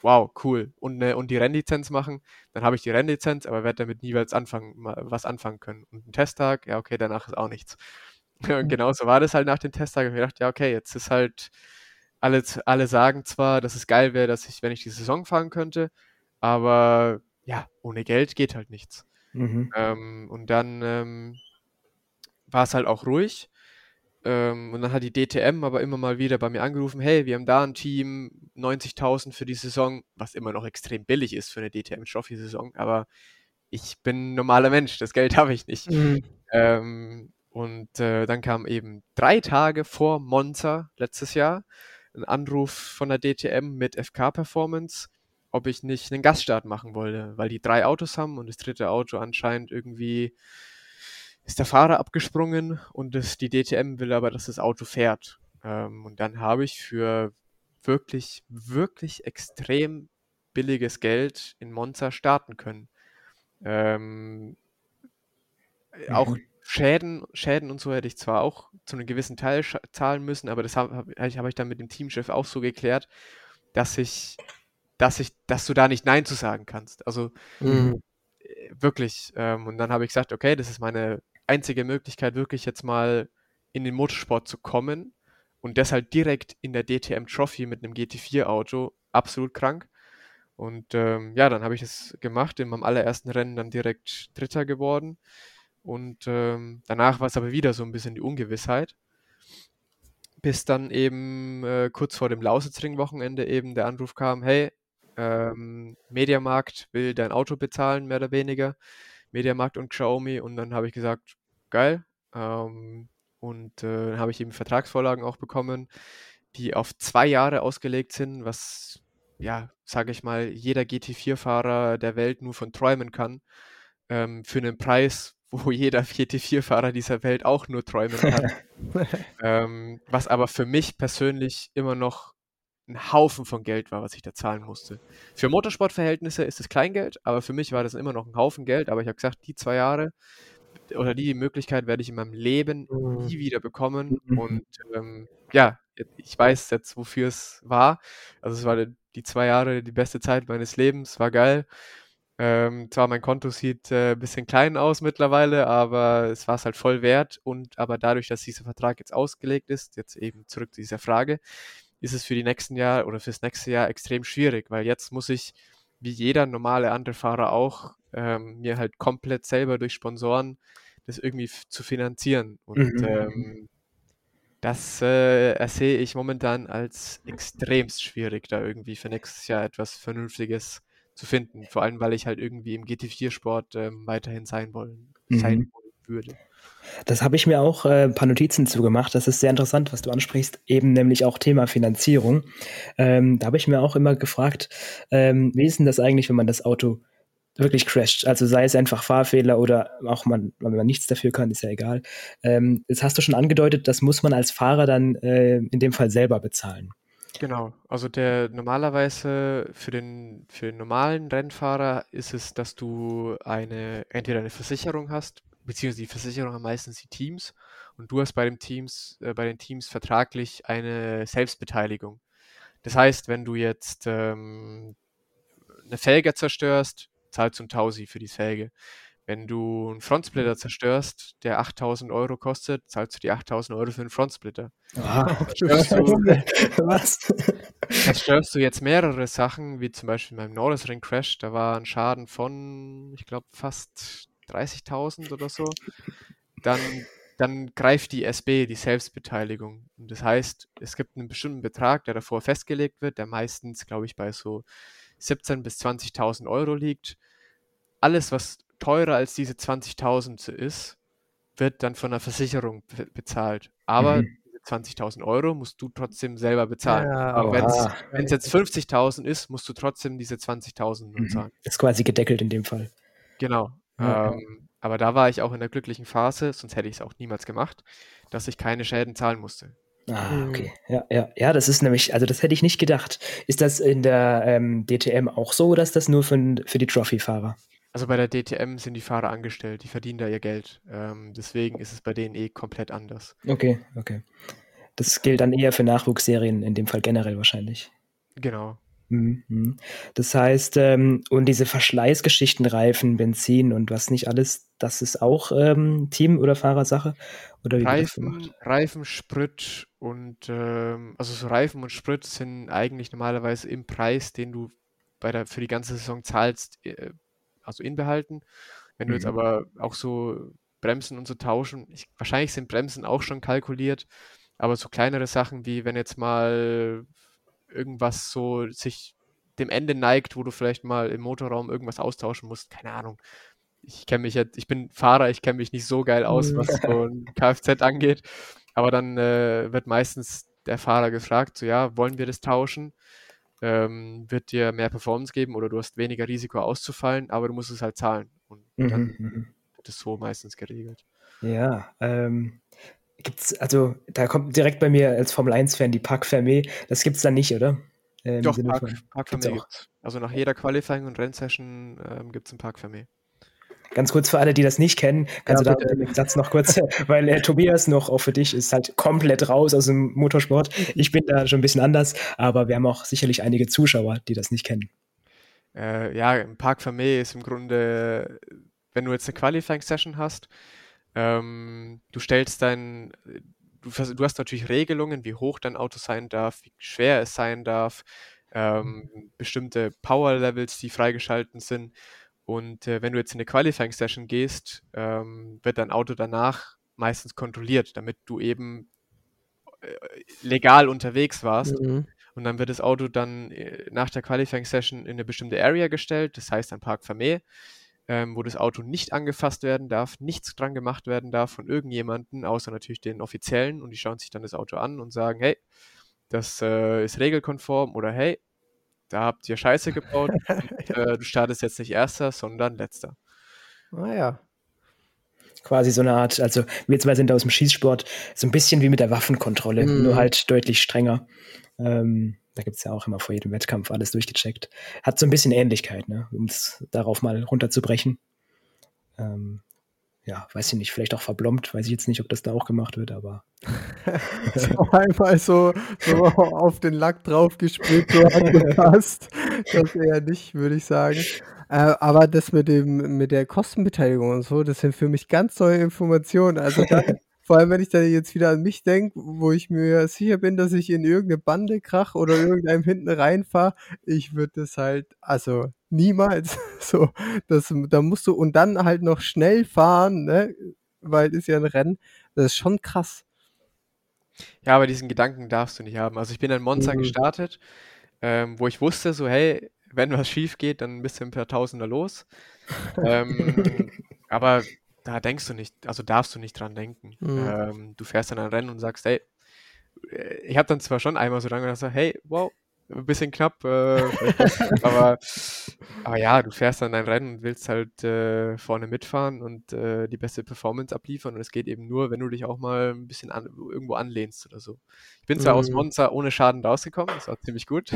Wow, cool. Und, äh, und die Rennlizenz machen, dann habe ich die Rennlizenz, aber werde damit nie was anfangen, was anfangen können. Und ein Testtag, ja, okay, danach ist auch nichts. Und mhm. genauso war das halt nach dem Testtag. Und ich dachte, ja, okay, jetzt ist halt, alle, alle sagen zwar, dass es geil wäre, dass ich, wenn ich die Saison fahren könnte, aber ja, ohne Geld geht halt nichts. Mhm. Ähm, und dann ähm, war es halt auch ruhig. Ähm, und dann hat die DTM aber immer mal wieder bei mir angerufen, hey, wir haben da ein Team, 90.000 für die Saison, was immer noch extrem billig ist für eine DTM-Trophy-Saison, aber ich bin ein normaler Mensch, das Geld [LAUGHS] habe ich nicht. Mhm. Ähm, und äh, dann kam eben drei Tage vor Monza letztes Jahr ein Anruf von der DTM mit FK Performance, ob ich nicht einen Gaststart machen wollte, weil die drei Autos haben und das dritte Auto anscheinend irgendwie ist der Fahrer abgesprungen und das, die DTM will aber, dass das Auto fährt. Ähm, und dann habe ich für wirklich, wirklich extrem billiges Geld in Monza starten können. Ähm. Auch Schäden, Schäden und so hätte ich zwar auch zu einem gewissen Teil zahlen müssen, aber das habe hab, hab ich dann mit dem Teamchef auch so geklärt, dass ich, dass ich, dass du da nicht Nein zu sagen kannst. Also mhm. Äh, wirklich. Ähm, und dann habe ich gesagt, okay, das ist meine einzige Möglichkeit, wirklich jetzt mal in den Motorsport zu kommen und deshalb direkt in der DTM Trophy mit einem GT4-Auto absolut krank. Und ähm, ja, dann habe ich das gemacht, in meinem allerersten Rennen dann direkt Dritter geworden. Und ähm, danach war es aber wieder so ein bisschen die Ungewissheit. Bis dann eben äh, kurz vor dem Lausitzring-Wochenende eben der Anruf kam, hey, ähm, Mediamarkt will dein Auto bezahlen, mehr oder weniger. Mediamarkt und Xiaomi. Und dann habe ich gesagt, geil. Ähm, und äh, dann habe ich eben Vertragsvorlagen auch bekommen, die auf zwei Jahre ausgelegt sind, was, ja, sage ich mal, jeder GT4-Fahrer der Welt nur von träumen kann. Ähm, für einen Preis, wo jeder GT4-Fahrer dieser Welt auch nur träumen kann. [LAUGHS] ähm, was aber für mich persönlich immer noch ein Haufen von Geld war, was ich da zahlen musste. Für Motorsportverhältnisse ist es Kleingeld, aber für mich war das immer noch ein Haufen Geld. Aber ich habe gesagt, die zwei Jahre oder die Möglichkeit werde ich in meinem Leben mhm. nie wieder bekommen. Mhm. Und ähm, ja, ich weiß jetzt, wofür es war. Also es war die zwei Jahre die beste Zeit meines Lebens, war geil. Ähm, zwar mein Konto sieht ein äh, bisschen klein aus mittlerweile, aber es war es halt voll wert. Und aber dadurch, dass dieser Vertrag jetzt ausgelegt ist, jetzt eben zurück zu dieser Frage, ist es für die nächsten Jahr oder fürs nächste Jahr extrem schwierig, weil jetzt muss ich, wie jeder normale andere Fahrer auch, ähm, mir halt komplett selber durch Sponsoren das irgendwie zu finanzieren. Und mhm. ähm, das äh, ersehe ich momentan als extremst schwierig, da irgendwie für nächstes Jahr etwas Vernünftiges zu finden. Vor allem, weil ich halt irgendwie im GT4-Sport ähm, weiterhin sein wollen, mhm. sein würde. Das habe ich mir auch äh, ein paar Notizen zugemacht. Das ist sehr interessant, was du ansprichst, eben nämlich auch Thema Finanzierung. Ähm, da habe ich mir auch immer gefragt, ähm, wie ist denn das eigentlich, wenn man das Auto wirklich crasht. Also sei es einfach Fahrfehler oder auch man, wenn man nichts dafür kann, ist ja egal. Ähm, jetzt hast du schon angedeutet, das muss man als Fahrer dann äh, in dem Fall selber bezahlen. Genau, also der normalerweise für den, für den normalen Rennfahrer ist es, dass du eine, entweder eine Versicherung hast, beziehungsweise die Versicherung haben meistens die Teams und du hast bei, dem Teams, äh, bei den Teams vertraglich eine Selbstbeteiligung. Das heißt, wenn du jetzt ähm, eine Felge zerstörst, zahlst du ein Tausi für die Felge. Wenn du einen Frontsplitter mhm. zerstörst, der 8000 Euro kostet, zahlst du die 8000 Euro für einen Frontsplitter. Ah, [LAUGHS] zerstörst, du, [LAUGHS] Was? zerstörst du jetzt mehrere Sachen, wie zum Beispiel beim Nordesring Crash, da war ein Schaden von, ich glaube, fast 30.000 oder so, dann, dann greift die SB, die Selbstbeteiligung. Und das heißt, es gibt einen bestimmten Betrag, der davor festgelegt wird, der meistens, glaube ich, bei so 17.000 bis 20.000 Euro liegt. Alles, was teurer als diese 20.000 ist, wird dann von der Versicherung bezahlt. Aber mhm. 20.000 Euro musst du trotzdem selber bezahlen. Ja, Aber wenn es jetzt 50.000 ist, musst du trotzdem diese 20.000 nur mhm. Ist quasi gedeckelt in dem Fall. Genau. Ja. Ähm, Aber da war ich auch in der glücklichen Phase, sonst hätte ich es auch niemals gemacht, dass ich keine Schäden zahlen musste. Ah, mhm. okay. Ja, ja, ja, das ist nämlich, also das hätte ich nicht gedacht. Ist das in der ähm, DTM auch so oder ist das nur für, für die Trophy-Fahrer? Also bei der DTM sind die Fahrer angestellt, die verdienen da ihr Geld. Ähm, deswegen ist es bei denen eh komplett anders. Okay, okay. Das gilt dann eher für Nachwuchsserien, in dem Fall generell wahrscheinlich. Genau. Mhm. Das heißt, ähm, und diese Verschleißgeschichten, Reifen, Benzin und was nicht alles, das ist auch ähm, Team- oder Fahrersache? Oder wie Reifen, Reifen, Sprit und ähm, also so Reifen und Sprit sind eigentlich normalerweise im Preis, den du bei der, für die ganze Saison zahlst, äh, also inbehalten. Wenn du jetzt mhm. aber auch so Bremsen und so tauschen, ich, wahrscheinlich sind Bremsen auch schon kalkuliert, aber so kleinere Sachen wie wenn jetzt mal irgendwas so sich dem Ende neigt, wo du vielleicht mal im Motorraum irgendwas austauschen musst, keine Ahnung. Ich kenne mich jetzt, ich bin Fahrer, ich kenne mich nicht so geil aus, was so [LAUGHS] ein Kfz angeht. Aber dann äh, wird meistens der Fahrer gefragt, so ja, wollen wir das tauschen? Ähm, wird dir mehr Performance geben oder du hast weniger Risiko auszufallen, aber du musst es halt zahlen. Und dann mhm, mhm. wird es so meistens geregelt. Ja, ähm, Gibt's, also da kommt direkt bei mir als Formel 1-Fan die Park Fermé. Das gibt's da nicht, oder? Äh, Doch, Park, Park Fermé. Also nach jeder Qualifying und Rennsession ähm, gibt es einen Park Fermé. Ganz kurz für alle, die das nicht kennen, kannst ja, du da den Satz noch kurz, [LAUGHS] weil äh, Tobias noch auch für dich ist halt komplett raus aus dem Motorsport. Ich bin da schon ein bisschen anders, aber wir haben auch sicherlich einige Zuschauer, die das nicht kennen. Äh, ja, Park Fermé ist im Grunde, wenn du jetzt eine Qualifying-Session hast, ähm, du stellst dein, du, du, hast natürlich Regelungen, wie hoch dein Auto sein darf, wie schwer es sein darf, ähm, mhm. bestimmte Power-Levels, die freigeschalten sind. Und äh, wenn du jetzt in eine Qualifying-Session gehst, ähm, wird dein Auto danach meistens kontrolliert, damit du eben äh, legal unterwegs warst. Mhm. Und dann wird das Auto dann äh, nach der Qualifying-Session in eine bestimmte Area gestellt, das heißt ein Park Fermé ähm, wo das Auto nicht angefasst werden darf, nichts dran gemacht werden darf von irgendjemanden, außer natürlich den Offiziellen. Und die schauen sich dann das Auto an und sagen, hey, das äh, ist regelkonform oder hey, da habt ihr Scheiße gebaut. [LAUGHS] und, äh, du startest jetzt nicht erster, sondern letzter. Naja. Ah, Quasi so eine Art, also wir zwei sind aus dem Schießsport, so ein bisschen wie mit der Waffenkontrolle, mm. nur halt deutlich strenger. Ähm, da gibt es ja auch immer vor jedem Wettkampf alles durchgecheckt. Hat so ein bisschen Ähnlichkeit, ne? um es darauf mal runterzubrechen. Ähm, ja, weiß ich nicht, vielleicht auch verblombt, weiß ich jetzt nicht, ob das da auch gemacht wird, aber. [LAUGHS] so einmal so, so auf den Lack draufgespielt, so angepasst. [LAUGHS] Das eher nicht, würde ich sagen. Äh, aber das mit dem, mit der Kostenbeteiligung und so, das sind für mich ganz neue Informationen. Also da, [LAUGHS] Vor allem, wenn ich da jetzt wieder an mich denke, wo ich mir sicher bin, dass ich in irgendeine Bande krach oder irgendeinem hinten reinfahre, ich würde das halt, also niemals [LAUGHS] so, das, da musst du, und dann halt noch schnell fahren, ne, weil ist ja ein Rennen, das ist schon krass. Ja, aber diesen Gedanken darfst du nicht haben. Also ich bin in Monza mhm. gestartet, ähm, wo ich wusste, so, hey, wenn was schief geht, dann bist du ein paar Tausender los. ähm, [LAUGHS] aber da denkst du nicht, also darfst du nicht dran denken. Mhm. Ähm, du fährst dann ein Rennen und sagst, hey, äh, ich habe dann zwar schon einmal so lange gedacht, hey, wow, ein bisschen knapp, äh, [LAUGHS] aber, aber ja, du fährst dann ein Rennen und willst halt äh, vorne mitfahren und äh, die beste Performance abliefern und es geht eben nur, wenn du dich auch mal ein bisschen an, irgendwo anlehnst oder so. Ich bin zwar mhm. aus Monza ohne Schaden rausgekommen, das war ziemlich gut,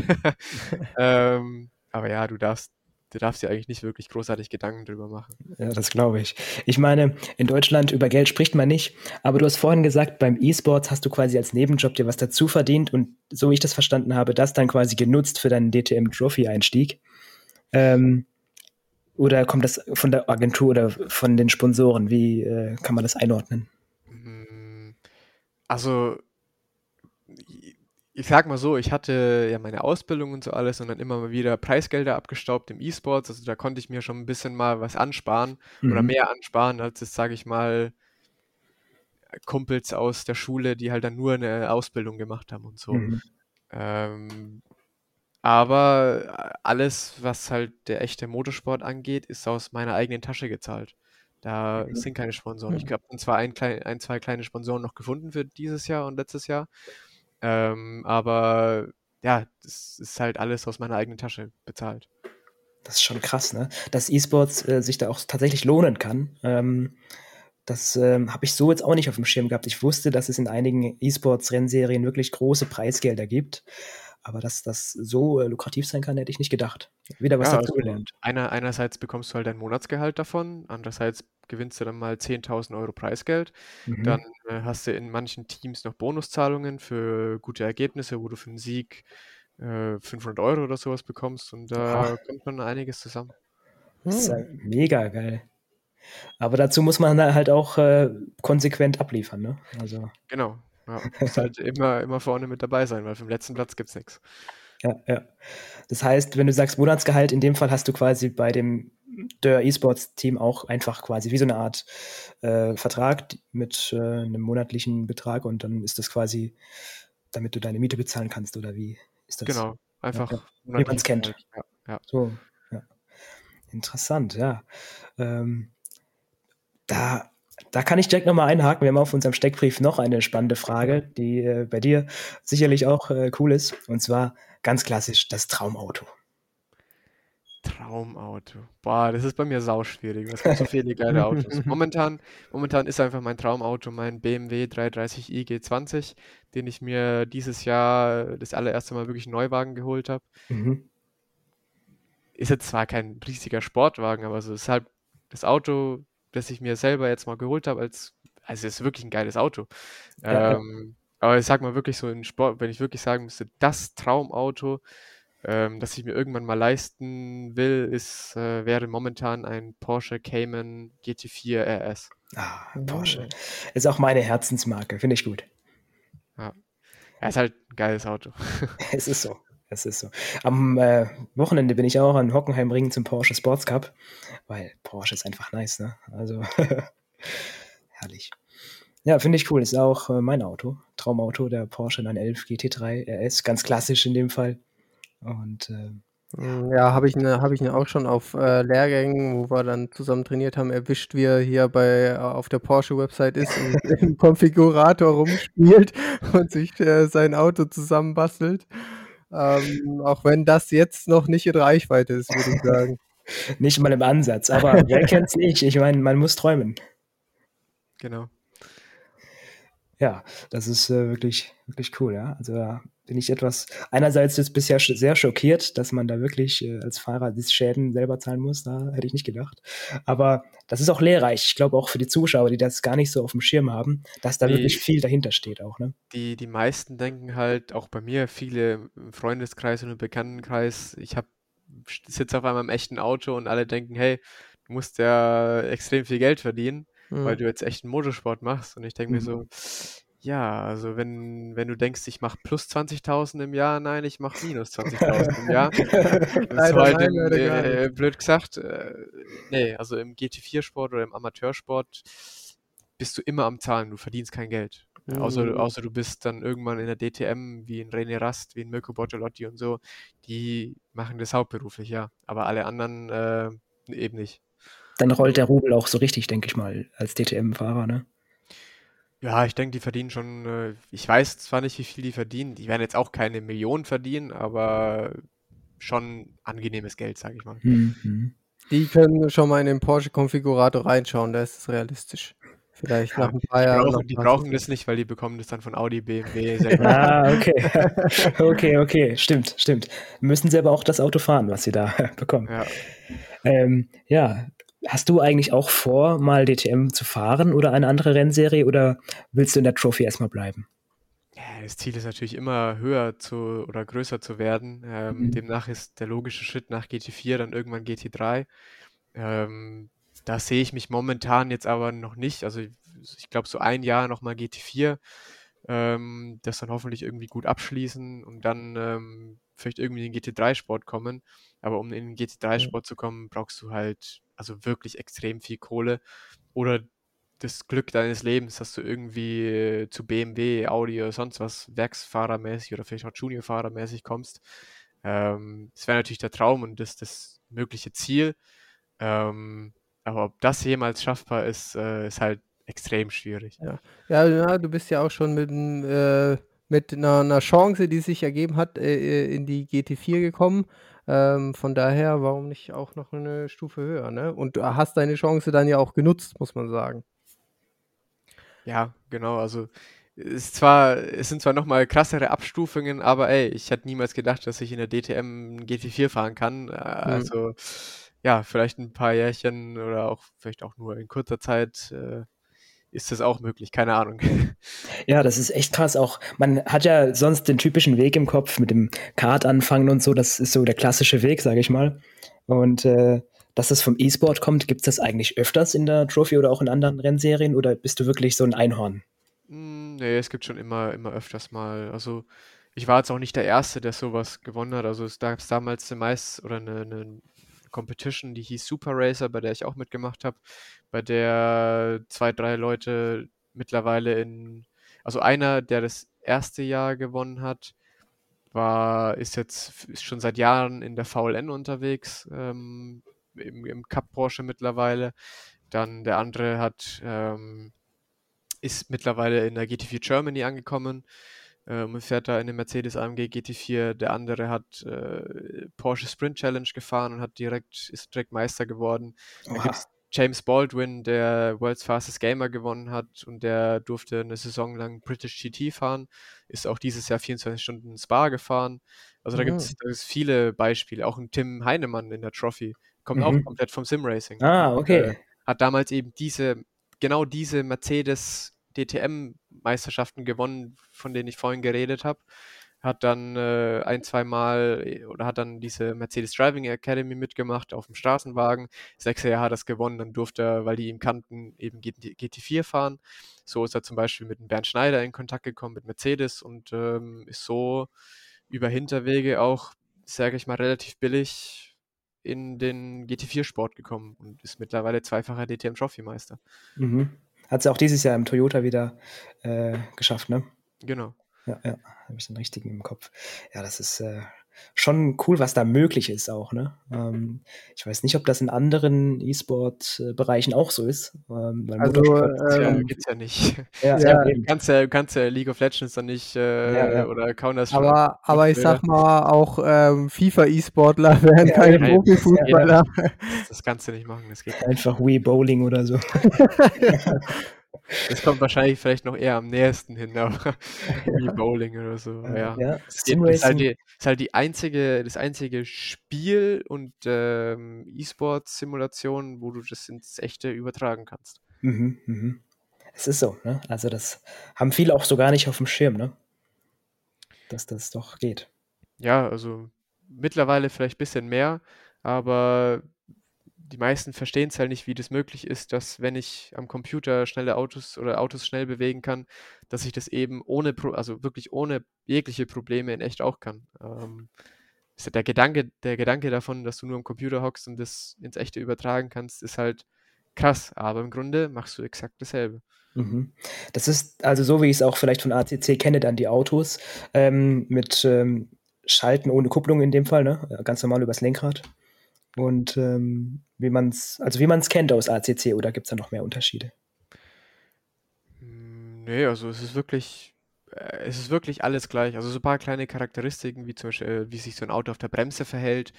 [LAUGHS] ähm, aber ja, du darfst du darfst dir eigentlich nicht wirklich großartig Gedanken drüber machen. Ja, das glaube ich. Ich meine, in Deutschland über Geld spricht man nicht, aber du hast vorhin gesagt, beim E-Sports hast du quasi als Nebenjob dir was dazu verdient und so wie ich das verstanden habe, das dann quasi genutzt für deinen DTM-Trophy-Einstieg. Ähm, oder kommt das von der Agentur oder von den Sponsoren? Wie äh, kann man das einordnen? Hm, also ich sag mal so, ich hatte ja meine Ausbildung und so alles und dann immer mal wieder Preisgelder abgestaubt im E-Sports. Also da konnte ich mir schon ein bisschen mal was ansparen mhm. oder mehr ansparen als jetzt, sage ich mal, Kumpels aus der Schule, die halt dann nur eine Ausbildung gemacht haben und so. Mhm. Ähm, aber alles, was halt der echte Motorsport angeht, ist aus meiner eigenen Tasche gezahlt. Da mhm. sind keine Sponsoren. Ich habe zwar ein, ein, zwei kleine Sponsoren noch gefunden für dieses Jahr und letztes Jahr. Ähm, aber ja, das ist halt alles aus meiner eigenen Tasche bezahlt. Das ist schon krass, ne? Dass E-Sports äh, sich da auch tatsächlich lohnen kann. Ähm, das ähm, habe ich so jetzt auch nicht auf dem Schirm gehabt. Ich wusste, dass es in einigen E-Sports-Rennserien wirklich große Preisgelder gibt. Aber dass das so äh, lukrativ sein kann, hätte ich nicht gedacht. Wieder was Ja, dazu also gelernt. einer, einerseits bekommst du halt dein Monatsgehalt davon, andererseits gewinnst du dann mal 10.000 Euro Preisgeld. Dann Mhm. äh, hast du in manchen Teams noch Bonuszahlungen für gute Ergebnisse, wo du für einen Sieg äh, 500 Euro oder sowas bekommst. Und da kommt dann einiges zusammen. das ist ja Hm. mega geil. Aber dazu muss man dann halt auch äh, konsequent abliefern, ne? Also, Genau. Ja, [LAUGHS] musst halt immer, immer vorne mit dabei sein, weil vom letzten Platz gibt's nichts. ja, ja. Das heißt, wenn du sagst Monatsgehalt, in dem Fall hast du quasi bei dem der E-Sports-Team auch einfach quasi wie so eine Art äh, Vertrag mit äh, einem monatlichen Betrag und dann ist das quasi, damit du deine Miete bezahlen kannst oder wie ist das? Genau. Ja, ja. Einfach Wie man es kennt. Ja, ja. So, ja. Interessant, ja. Ähm, da, da kann ich direkt nochmal einhaken. Wir haben auf unserem Steckbrief noch eine spannende Frage, die äh, bei dir sicherlich auch äh, cool ist. Und zwar ganz klassisch das Traumauto. Traumauto. Boah, das ist bei mir sauschwierig. Es gibt so viele geile Autos. [LAUGHS] Momentan, momentan ist einfach mein Traumauto mein BMW 330i G20, den ich mir dieses Jahr das allererste Mal wirklich einen Neuwagen geholt habe. Mhm. Ist jetzt zwar kein riesiger Sportwagen, aber so ist halt das Auto, das ich mir selber jetzt mal geholt habe, als, also es ist wirklich ein geiles Auto. Ja. Ähm, aber ich sag mal wirklich so in Sport, wenn ich wirklich sagen müsste, das Traumauto, ähm, das ich mir irgendwann mal leisten will, ist, äh, wäre momentan ein Porsche Cayman GT4 RS. Ah. Porsche. Ist auch meine Herzensmarke, finde ich gut. Ja. Er ist halt ein geiles Auto. [LAUGHS] Es ist so. Es ist so. Am äh, Wochenende bin ich auch an Hockenheimring zum Porsche Sports Cup, weil Porsche ist einfach nice, ne? Also [LAUGHS] herrlich. Ja, finde ich cool. Ist auch äh, mein Auto. Traumauto, der Porsche 911 GT3 RS. Ganz klassisch in dem Fall. Und äh, Ja, habe ich, ne, hab ich ihn auch schon auf äh, Lehrgängen, wo wir dann zusammen trainiert haben, erwischt, wie er hier bei, äh, auf der Porsche-Website ist und [LAUGHS] im Konfigurator rumspielt und sich äh, sein Auto zusammenbastelt. Ähm, auch wenn das jetzt noch nicht in Reichweite ist, würde ich sagen. [LAUGHS] nicht mal im Ansatz. Aber wer [LAUGHS] kennt's nicht? Ich meine, man muss träumen. Genau. Ja, das ist äh, wirklich, wirklich cool, ja. Also da bin ich etwas, einerseits jetzt bisher sch sehr schockiert, dass man da wirklich äh, als Fahrer die Schäden selber zahlen muss, da hätte ich nicht gedacht. Aber das ist auch lehrreich. Ich glaube auch für die Zuschauer, die das gar nicht so auf dem Schirm haben, dass da Die- wirklich viel dahinter steht auch, ne? Die, die meisten denken halt, auch bei mir, viele im Freundeskreis und im Bekanntenkreis, ich hab, sitze auf einmal im echten Auto und alle denken, hey, du musst ja extrem viel Geld verdienen, weil Hm. du jetzt echt einen Motorsport machst. Und ich denke mir Mhm. so, ja, also wenn, wenn du denkst, ich mache plus 20.000 im Jahr, nein, ich mache minus 20.000 im Jahr. [LAUGHS] Das ist halt im, äh, blöd gesagt, äh, nee, also im GT4-Sport oder im Amateursport bist du immer am Zahlen, du verdienst kein Geld. Außer, Mhm. außer du bist dann irgendwann in der DTM, wie ein René Rast, wie ein Mirko Bortolotti und so, die machen das hauptberuflich, ja. Aber alle anderen äh, eben nicht. Dann rollt der Rubel auch so richtig, denke ich mal, als DTM-Fahrer, ne? Ja, ich denke, die verdienen schon, äh, ich weiß zwar nicht, wie viel die verdienen, die werden jetzt auch keine Millionen verdienen, aber schon angenehmes Geld, sage ich mal. Mhm. Die können schon mal in den Porsche-Konfigurator reinschauen, da ist es realistisch. Vielleicht Ja, nach ein paar Die Jahren. brauchen, die brauchen das nicht, weil die bekommen das dann von Audi, BMW. [LAUGHS] Ah, okay. [LAUGHS] okay, okay. Stimmt, stimmt. Müssen sie aber auch das Auto fahren, was sie da [LAUGHS] bekommen. Ja. Ähm, ja, hast du eigentlich auch vor, mal DTM zu fahren oder eine andere Rennserie oder willst du in der Trophy erstmal bleiben? Ja, das Ziel ist natürlich immer höher zu oder größer zu werden. Ähm, Mhm. demnach ist der logische Schritt nach GT4 dann irgendwann GT3. Ähm, da sehe ich mich momentan jetzt aber noch nicht. Also ich, glaube so ein Jahr nochmal GT4, ähm, das dann hoffentlich irgendwie gut abschließen und dann ähm, vielleicht irgendwie in den GT3-Sport kommen. Aber um in den GT3-Sport zu kommen, brauchst du halt also wirklich extrem viel Kohle oder das Glück deines Lebens, dass du irgendwie äh, zu BMW, Audi oder sonst was Werksfahrermäßig oder vielleicht auch Juniorfahrermäßig kommst. Ähm, das wäre natürlich der Traum und das das mögliche Ziel. Ähm, aber ob das jemals schaffbar ist, äh, ist halt extrem schwierig. Ja, ja, ja, du bist ja auch schon mit, äh, mit einer, einer Chance, die sich ergeben hat, äh, in die GT4 gekommen. Ähm, von daher, warum nicht auch noch eine Stufe höher, ne? Und du hast deine Chance dann ja auch genutzt, muss man sagen. Ja, genau. Also ist zwar, es sind zwar nochmal krassere Abstufungen, aber ey, ich hätte niemals gedacht, dass ich in der DTM GT4 fahren kann. Äh, mhm. Also ja, vielleicht ein paar Jährchen oder auch vielleicht auch nur in kurzer Zeit äh, ist das auch möglich, keine Ahnung. Ja, das ist echt krass. Auch man hat ja sonst den typischen Weg im Kopf mit dem Kart anfangen und so. Das ist so der klassische Weg, sage ich mal. Und äh, dass das vom E-Sport kommt, gibt es das eigentlich öfters in der Trophy oder auch in anderen Rennserien oder bist du wirklich so ein Einhorn? Hm, nee, es gibt schon immer, immer öfters mal. Also ich war jetzt auch nicht der Erste, der sowas gewonnen hat. Also es gab damals eine meist oder eine, eine Competition, die hieß Super Racer, bei der ich auch mitgemacht habe, bei der zwei, drei Leute mittlerweile in, also einer, der das erste Jahr gewonnen hat, war, ist jetzt ist schon seit Jahren in der VLN unterwegs, ähm, im, im Cup Porsche mittlerweile. Dann der andere hat, ähm, ist mittlerweile in der GT4 Germany angekommen ähm, fährt da in dem Mercedes AMG GT4. Der andere hat äh, Porsche Sprint Challenge gefahren und hat direkt, ist direkt Meister geworden. Dann gibt es James Baldwin, der World's Fastest Gamer gewonnen hat und der durfte eine Saison lang British GT fahren, ist auch dieses Jahr 24 Stunden Spa gefahren. Also da gibt es viele Beispiele. Auch ein Tim Heinemann in der Trophy kommt mhm. auch komplett vom Sim Racing. Ah, okay. Und, äh, hat damals eben diese, genau diese Mercedes DTM-Meisterschaften gewonnen, von denen ich vorhin geredet habe. Hat dann äh, ein, zwei Mal äh, oder hat dann diese Mercedes Driving Academy mitgemacht auf dem Straßenwagen. Sechs Jahre hat er es gewonnen, dann durfte er, weil die ihn kannten, eben GT4 fahren. So ist er zum Beispiel mit Bernd Schneider in Kontakt gekommen, mit Mercedes und ähm, ist so über Hinterwege auch, sage ich mal, relativ billig in den GT4-Sport gekommen und ist mittlerweile zweifacher DTM-Trophy-Meister. Mhm. Hat sie auch dieses Jahr im Toyota wieder äh, geschafft, ne? Genau. Ja, ja, habe ich den richtigen im Kopf. Ja, das ist äh, schon cool, was da möglich ist auch, ne? Ähm, ich weiß nicht, ob das in anderen E-Sport-Bereichen auch so ist. Ähm, also, ähm, ja, gibt's ja nicht. Ja, ja, Du kannst ja, kannst ja League of Legends dann nicht äh, ja, oder Counter-Strike. Aber, aber ich sag mal, auch ähm, FIFA-E-Sportler [LAUGHS] werden keine Profifußballer. Das, das, kannst du nicht machen, das geht Einfach Wii Bowling oder so. [LAUGHS] [LAUGHS] Das kommt wahrscheinlich vielleicht noch eher am nächsten hin, aber [LAUGHS] wie Bowling oder so. Ja, ja. Es geht, ist, halt die, ist halt die einzige, das einzige Spiel und ähm, E-Sport-Simulation, wo du das ins Echte übertragen kannst. Mhm, mhm. Es ist so, ne? Also das haben viele auch so gar nicht auf dem Schirm, ne? Dass das doch geht. Ja, also mittlerweile vielleicht ein bisschen mehr, aber die meisten verstehen es halt nicht, wie das möglich ist, dass wenn ich am Computer schnelle Autos oder Autos schnell bewegen kann, dass ich das eben ohne, also wirklich ohne jegliche Probleme in echt auch kann. Ähm, der Gedanke, der Gedanke davon, dass du nur am Computer hockst und das ins Echte übertragen kannst, ist halt krass, aber im Grunde machst du exakt dasselbe. Mhm. Das ist also so, wie ich es auch vielleicht von ACC kenne, dann die Autos ähm, mit ähm, Schalten ohne Kupplung in dem Fall, ne? ganz normal übers Lenkrad. Und ähm, wie man es, also wie man es kennt aus ACC oder gibt es da noch mehr Unterschiede? Hm, nee, also es ist wirklich, äh, es ist wirklich alles gleich. Also so ein paar kleine Charakteristiken, wie zum Beispiel, äh, wie sich so ein Auto auf der Bremse verhält,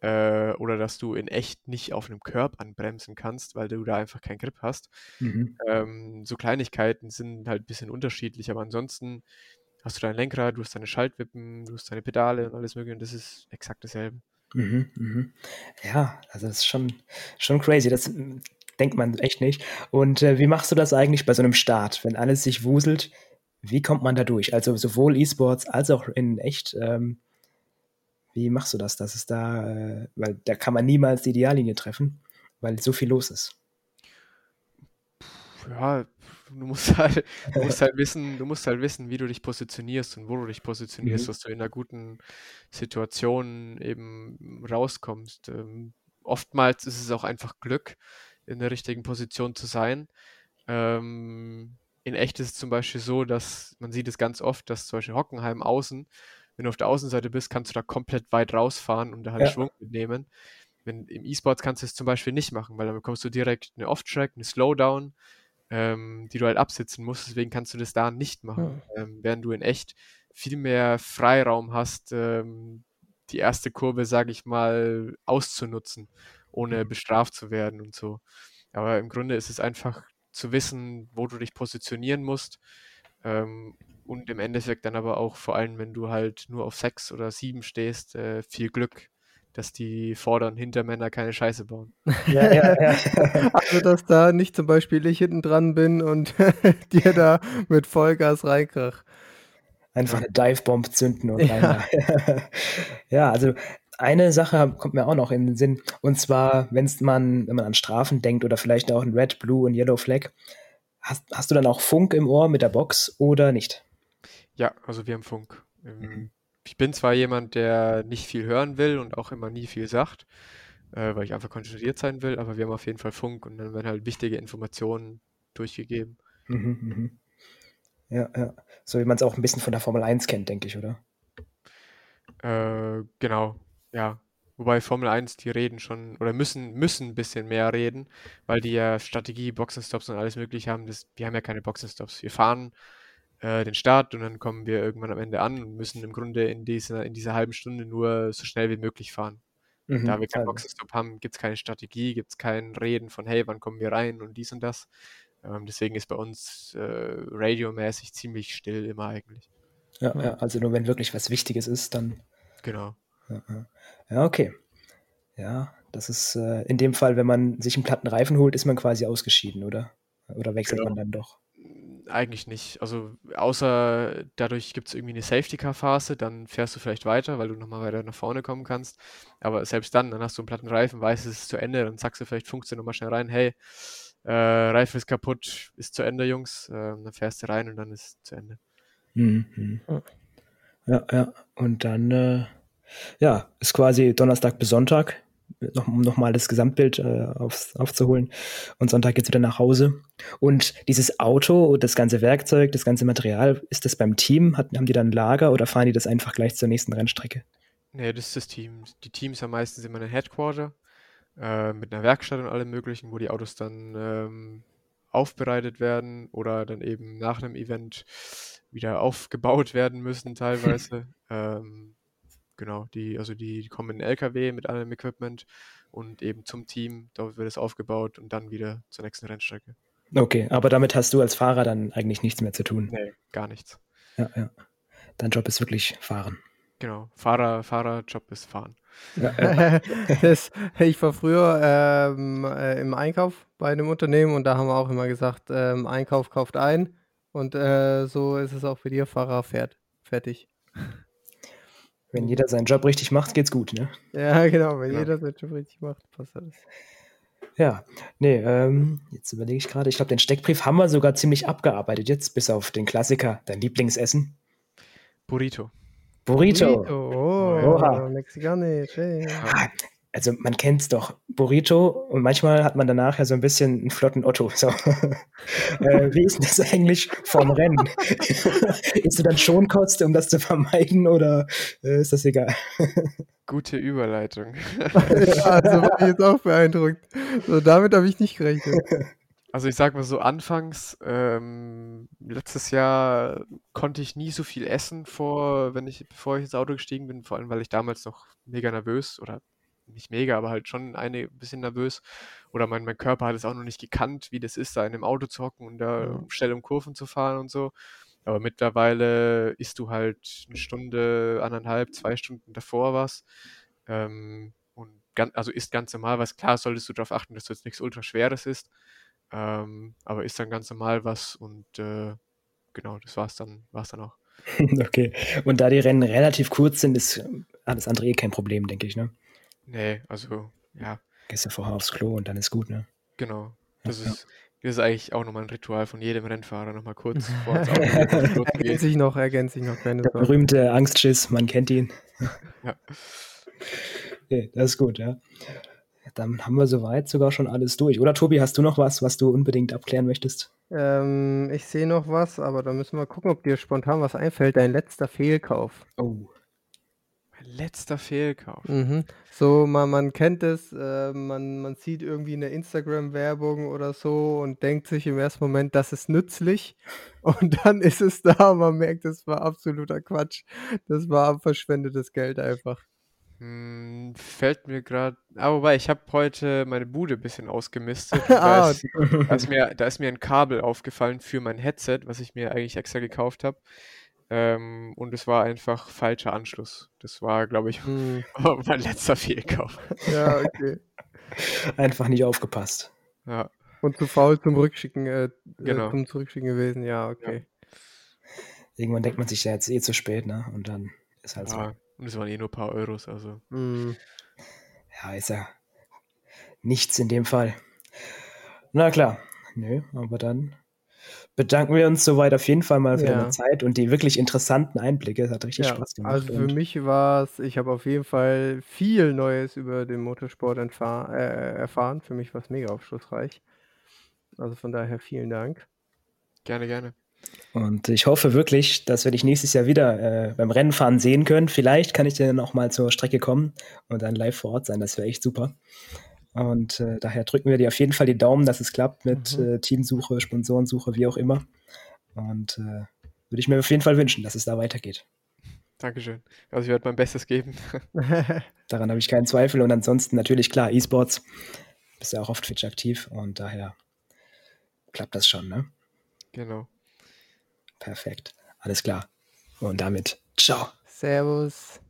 äh, oder dass du in echt nicht auf einem Curb anbremsen kannst, weil du da einfach keinen Grip hast. Mhm. Ähm, so Kleinigkeiten sind halt ein bisschen unterschiedlich, aber ansonsten hast du dein Lenkrad, du hast deine Schaltwippen, du hast deine Pedale und alles mögliche und das ist exakt dasselbe. Mhm, mhm. Ja, also das ist schon, schon crazy. Das hm, denkt man echt nicht. Und äh, wie machst du das eigentlich bei so einem Start, wenn alles sich wuselt? Wie kommt man da durch? Also sowohl E-Sports als auch in echt. Ähm, wie machst du das? Das ist da, äh, weil da kann man niemals die Ideallinie treffen, weil so viel los ist. Ja, du musst halt, du musst halt [LAUGHS] wissen, du musst halt wissen, wie du dich positionierst und wo du dich positionierst, Mhm. dass du in einer guten Situation eben rauskommst. Ähm, oftmals ist es auch einfach Glück, in der richtigen Position zu sein. Ähm, in echt ist es zum Beispiel so, dass man sieht es ganz oft, dass zum Beispiel Hockenheim außen, wenn du auf der Außenseite bist, kannst du da komplett weit rausfahren und da halt Ja. Schwung mitnehmen. Wenn, Im E-Sports kannst du es zum Beispiel nicht machen, weil dann bekommst du direkt eine Off-Track, eine Slowdown ähm, die du halt absitzen musst. Deswegen kannst du das da nicht machen. Ja. Ähm, während du in echt viel mehr Freiraum hast, ähm, die erste Kurve, sage ich mal, auszunutzen, ohne mhm. bestraft zu werden und so. Aber im Grunde ist es einfach zu wissen, wo du dich positionieren musst. Ähm, und im Endeffekt dann aber auch, vor allem wenn du halt nur auf sechs oder sieben stehst, äh, viel Glück, dass die vorderen Hintermänner keine Scheiße bauen. [LAUGHS] Ja, ja, ja. [LAUGHS] also, dass da nicht zum Beispiel ich hinten dran bin und [LAUGHS] dir da mit Vollgas reinkrach. Einfach eine Dive-Bomb zünden und. Ja. ja, also eine Sache kommt mir auch noch in den Sinn. Und zwar, wenn's man, wenn man an Strafen denkt oder vielleicht auch ein Red, Blue und Yellow Flag, hast, hast du dann auch Funk im Ohr mit der Box oder nicht? Ja, also wir haben Funk. Mhm. Ich bin zwar jemand, der nicht viel hören will und auch immer nie viel sagt, äh, weil ich einfach konzentriert sein will, aber wir haben auf jeden Fall Funk und dann werden halt wichtige Informationen durchgegeben. Mhm, mhm. Ja, ja. So wie man es auch ein bisschen von der Formel 1 kennt, denke ich, oder? Äh, genau, ja. Wobei Formel 1, die reden schon oder müssen, müssen ein bisschen mehr reden, weil die ja Strategie, Boxenstops und alles mögliche haben. Das, wir haben ja keine Boxenstops. Wir fahren äh, den Start und dann kommen wir irgendwann am Ende an und müssen im Grunde in dieser, in dieser halben Stunde nur so schnell wie möglich fahren. Mhm, da wir keinen Boxenstopp haben, gibt es keine Strategie, gibt es kein Reden von, hey, wann kommen wir rein und dies und das. Ähm, deswegen ist bei uns äh, radiomäßig ziemlich still immer eigentlich. Ja, ja, also nur wenn wirklich was Wichtiges ist, dann. Genau. Ja, ja okay. Ja, das ist äh, in dem Fall, wenn man sich einen platten Reifen holt, ist man quasi ausgeschieden, oder? Oder wechselt genau. man dann doch? Eigentlich nicht. Also außer dadurch gibt es irgendwie eine Safety-Car-Phase, dann fährst du vielleicht weiter, weil du nochmal weiter nach vorne kommen kannst. Aber selbst dann, dann hast du einen platten Reifen, weißt, es ist zu Ende, dann sagst du vielleicht, funkst nochmal schnell rein, hey, äh, Reifen ist kaputt, ist zu Ende, Jungs. Äh, dann fährst du rein und dann ist es zu Ende. Mhm. Ja, ja. Und dann, äh, ja, ist quasi Donnerstag bis Sonntag, noch, um nochmal das Gesamtbild äh, aufs, aufzuholen. Und Sonntag geht's wieder nach Hause. Und dieses Auto und das ganze Werkzeug, das ganze Material, ist das beim Team? Hat, haben die dann ein Lager oder fahren die das einfach gleich zur nächsten Rennstrecke? Nee, das ist das Team. Die Teams haben meistens immer ein Headquarter äh, mit einer Werkstatt und allem möglichen, wo die Autos dann ähm, aufbereitet werden oder dann eben nach einem Event wieder aufgebaut werden müssen teilweise. [LAUGHS] ähm, genau, die, also die, die, kommen in den LKW mit allem Equipment und eben zum Team, dort wird es aufgebaut und dann wieder zur nächsten Rennstrecke. Okay, aber damit hast du als Fahrer dann eigentlich nichts mehr zu tun. Nee, gar nichts. Ja, ja. Dein Job ist wirklich fahren. Genau, Fahrer, Fahrerjob ist fahren. [LAUGHS] das, ich war früher ähm, äh, im Einkauf bei einem Unternehmen und da haben wir auch immer gesagt, ähm, Einkauf kauft ein und äh, so ist es auch für dir, Fahrer fährt. Fertig. Wenn jeder seinen Job richtig macht, geht's gut, ne? Ja, genau, wenn ja. jeder seinen Job richtig macht, passt alles. Ja, nee, ähm, jetzt überlege ich gerade, ich glaube, den Steckbrief haben wir sogar ziemlich abgearbeitet jetzt, bis auf den Klassiker, dein Lieblingsessen. Burrito. Burrito. Burrito. Oh, Oha. mexikanisch. Hey. Ah, also man kennt es doch, Burrito und manchmal hat man danach ja so ein bisschen einen flotten Otto. So. [LAUGHS] äh, wie ist denn das eigentlich vom Rennen? [LAUGHS] ist du dann schon Kost, um das zu vermeiden oder äh, ist das egal? [LAUGHS] Gute Überleitung. ja, also war ich jetzt auch beeindruckt. So, damit habe ich nicht gerechnet. Also ich sag mal so, anfangs, ähm, letztes Jahr konnte ich nie so viel essen, vor, wenn ich, bevor ich ins Auto gestiegen bin, vor allem weil ich damals noch mega nervös oder nicht mega, aber halt schon ein bisschen nervös. Oder mein, mein Körper hat es auch noch nicht gekannt, wie das ist, da in einem Auto zu hocken und da ja. schnell um Kurven zu fahren und so. Aber mittlerweile isst du halt eine Stunde, anderthalb, zwei Stunden davor was. Ähm, und ganz, also isst ganz normal was. Klar solltest du darauf achten, dass du jetzt nichts ultra Schweres isst. Ähm, aber ist dann ganz normal was und äh, genau, das war es dann, war's dann auch. [LAUGHS] okay. Und da die Rennen relativ kurz sind, ist alles andere eh kein Problem, denke ich, ne? Nee, also, ja. Gehst du vorher aufs Klo und dann ist gut, ne? Genau. Das ja, ist, das ist eigentlich auch nochmal ein Ritual von jedem Rennfahrer, nochmal kurz [LAUGHS] vor ins Auto Ergänzt sich noch, ergänzt sich noch. Der berühmte Angstschiss, man kennt ihn. ja. Okay, das ist gut, ja. Dann haben wir soweit sogar schon alles durch. Oder Tobi, hast du noch was, was du unbedingt abklären möchtest? Ähm, ich sehe noch was, aber da müssen wir gucken, ob dir spontan was einfällt. Dein letzter Fehlkauf. Oh. Letzter Fehlkauf. Mhm. So, man, man kennt es, äh, man, man sieht irgendwie eine Instagram-Werbung oder so und denkt sich im ersten Moment, das ist nützlich. [LAUGHS] Und dann ist es da und man merkt, das war absoluter Quatsch. Das war verschwendetes Geld einfach. Hm, fällt mir gerade. Ah, wobei, ich habe heute meine Bude ein bisschen ausgemistet. [LAUGHS] da, Ah, ist, da, ist mir, da ist mir ein Kabel aufgefallen für mein Headset, was ich mir eigentlich extra gekauft habe. Ähm, und es war einfach falscher Anschluss. Das war, glaube ich, hm. [LAUGHS] mein letzter Fehlkauf. Ja, okay. Einfach nicht aufgepasst. Ja, Und zu faul zum Rückschicken, äh, genau. zum Zurückschicken gewesen, ja, okay. Irgendwann denkt man sich ja jetzt eh zu spät, ne? Und dann ist halt so. Ja, und es waren eh nur ein paar Euros, also. Hm. Ja, ist ja nichts in dem Fall. Na klar. Nö, aber dann bedanken wir uns soweit auf jeden Fall mal für Ja. deine Zeit und die wirklich interessanten Einblicke. Es hat richtig Ja, Spaß gemacht. also für mich war es, ich habe auf jeden Fall viel Neues über den Motorsport entfahr- äh, erfahren. Für mich war es mega aufschlussreich. Also von daher vielen Dank. Gerne, gerne. Und ich hoffe wirklich, dass wir dich nächstes Jahr wieder äh, beim Rennenfahren sehen können. Vielleicht kann ich dann auch mal zur Strecke kommen und dann live vor Ort sein. Das wäre echt super. Und äh, daher drücken wir dir auf jeden Fall die Daumen, dass es klappt mit Mhm. äh, Teamsuche, Sponsorensuche, wie auch immer. Und äh, würde ich mir auf jeden Fall wünschen, dass es da weitergeht. Dankeschön. Also ich werde mein Bestes geben. [LAUGHS] [LAUGHS] Daran habe ich keinen Zweifel. Und ansonsten natürlich klar, E-Sports. Bist ja auch auf Twitch aktiv und daher klappt das schon, ne? genau. Perfekt. Alles klar. Und damit, ciao. Servus.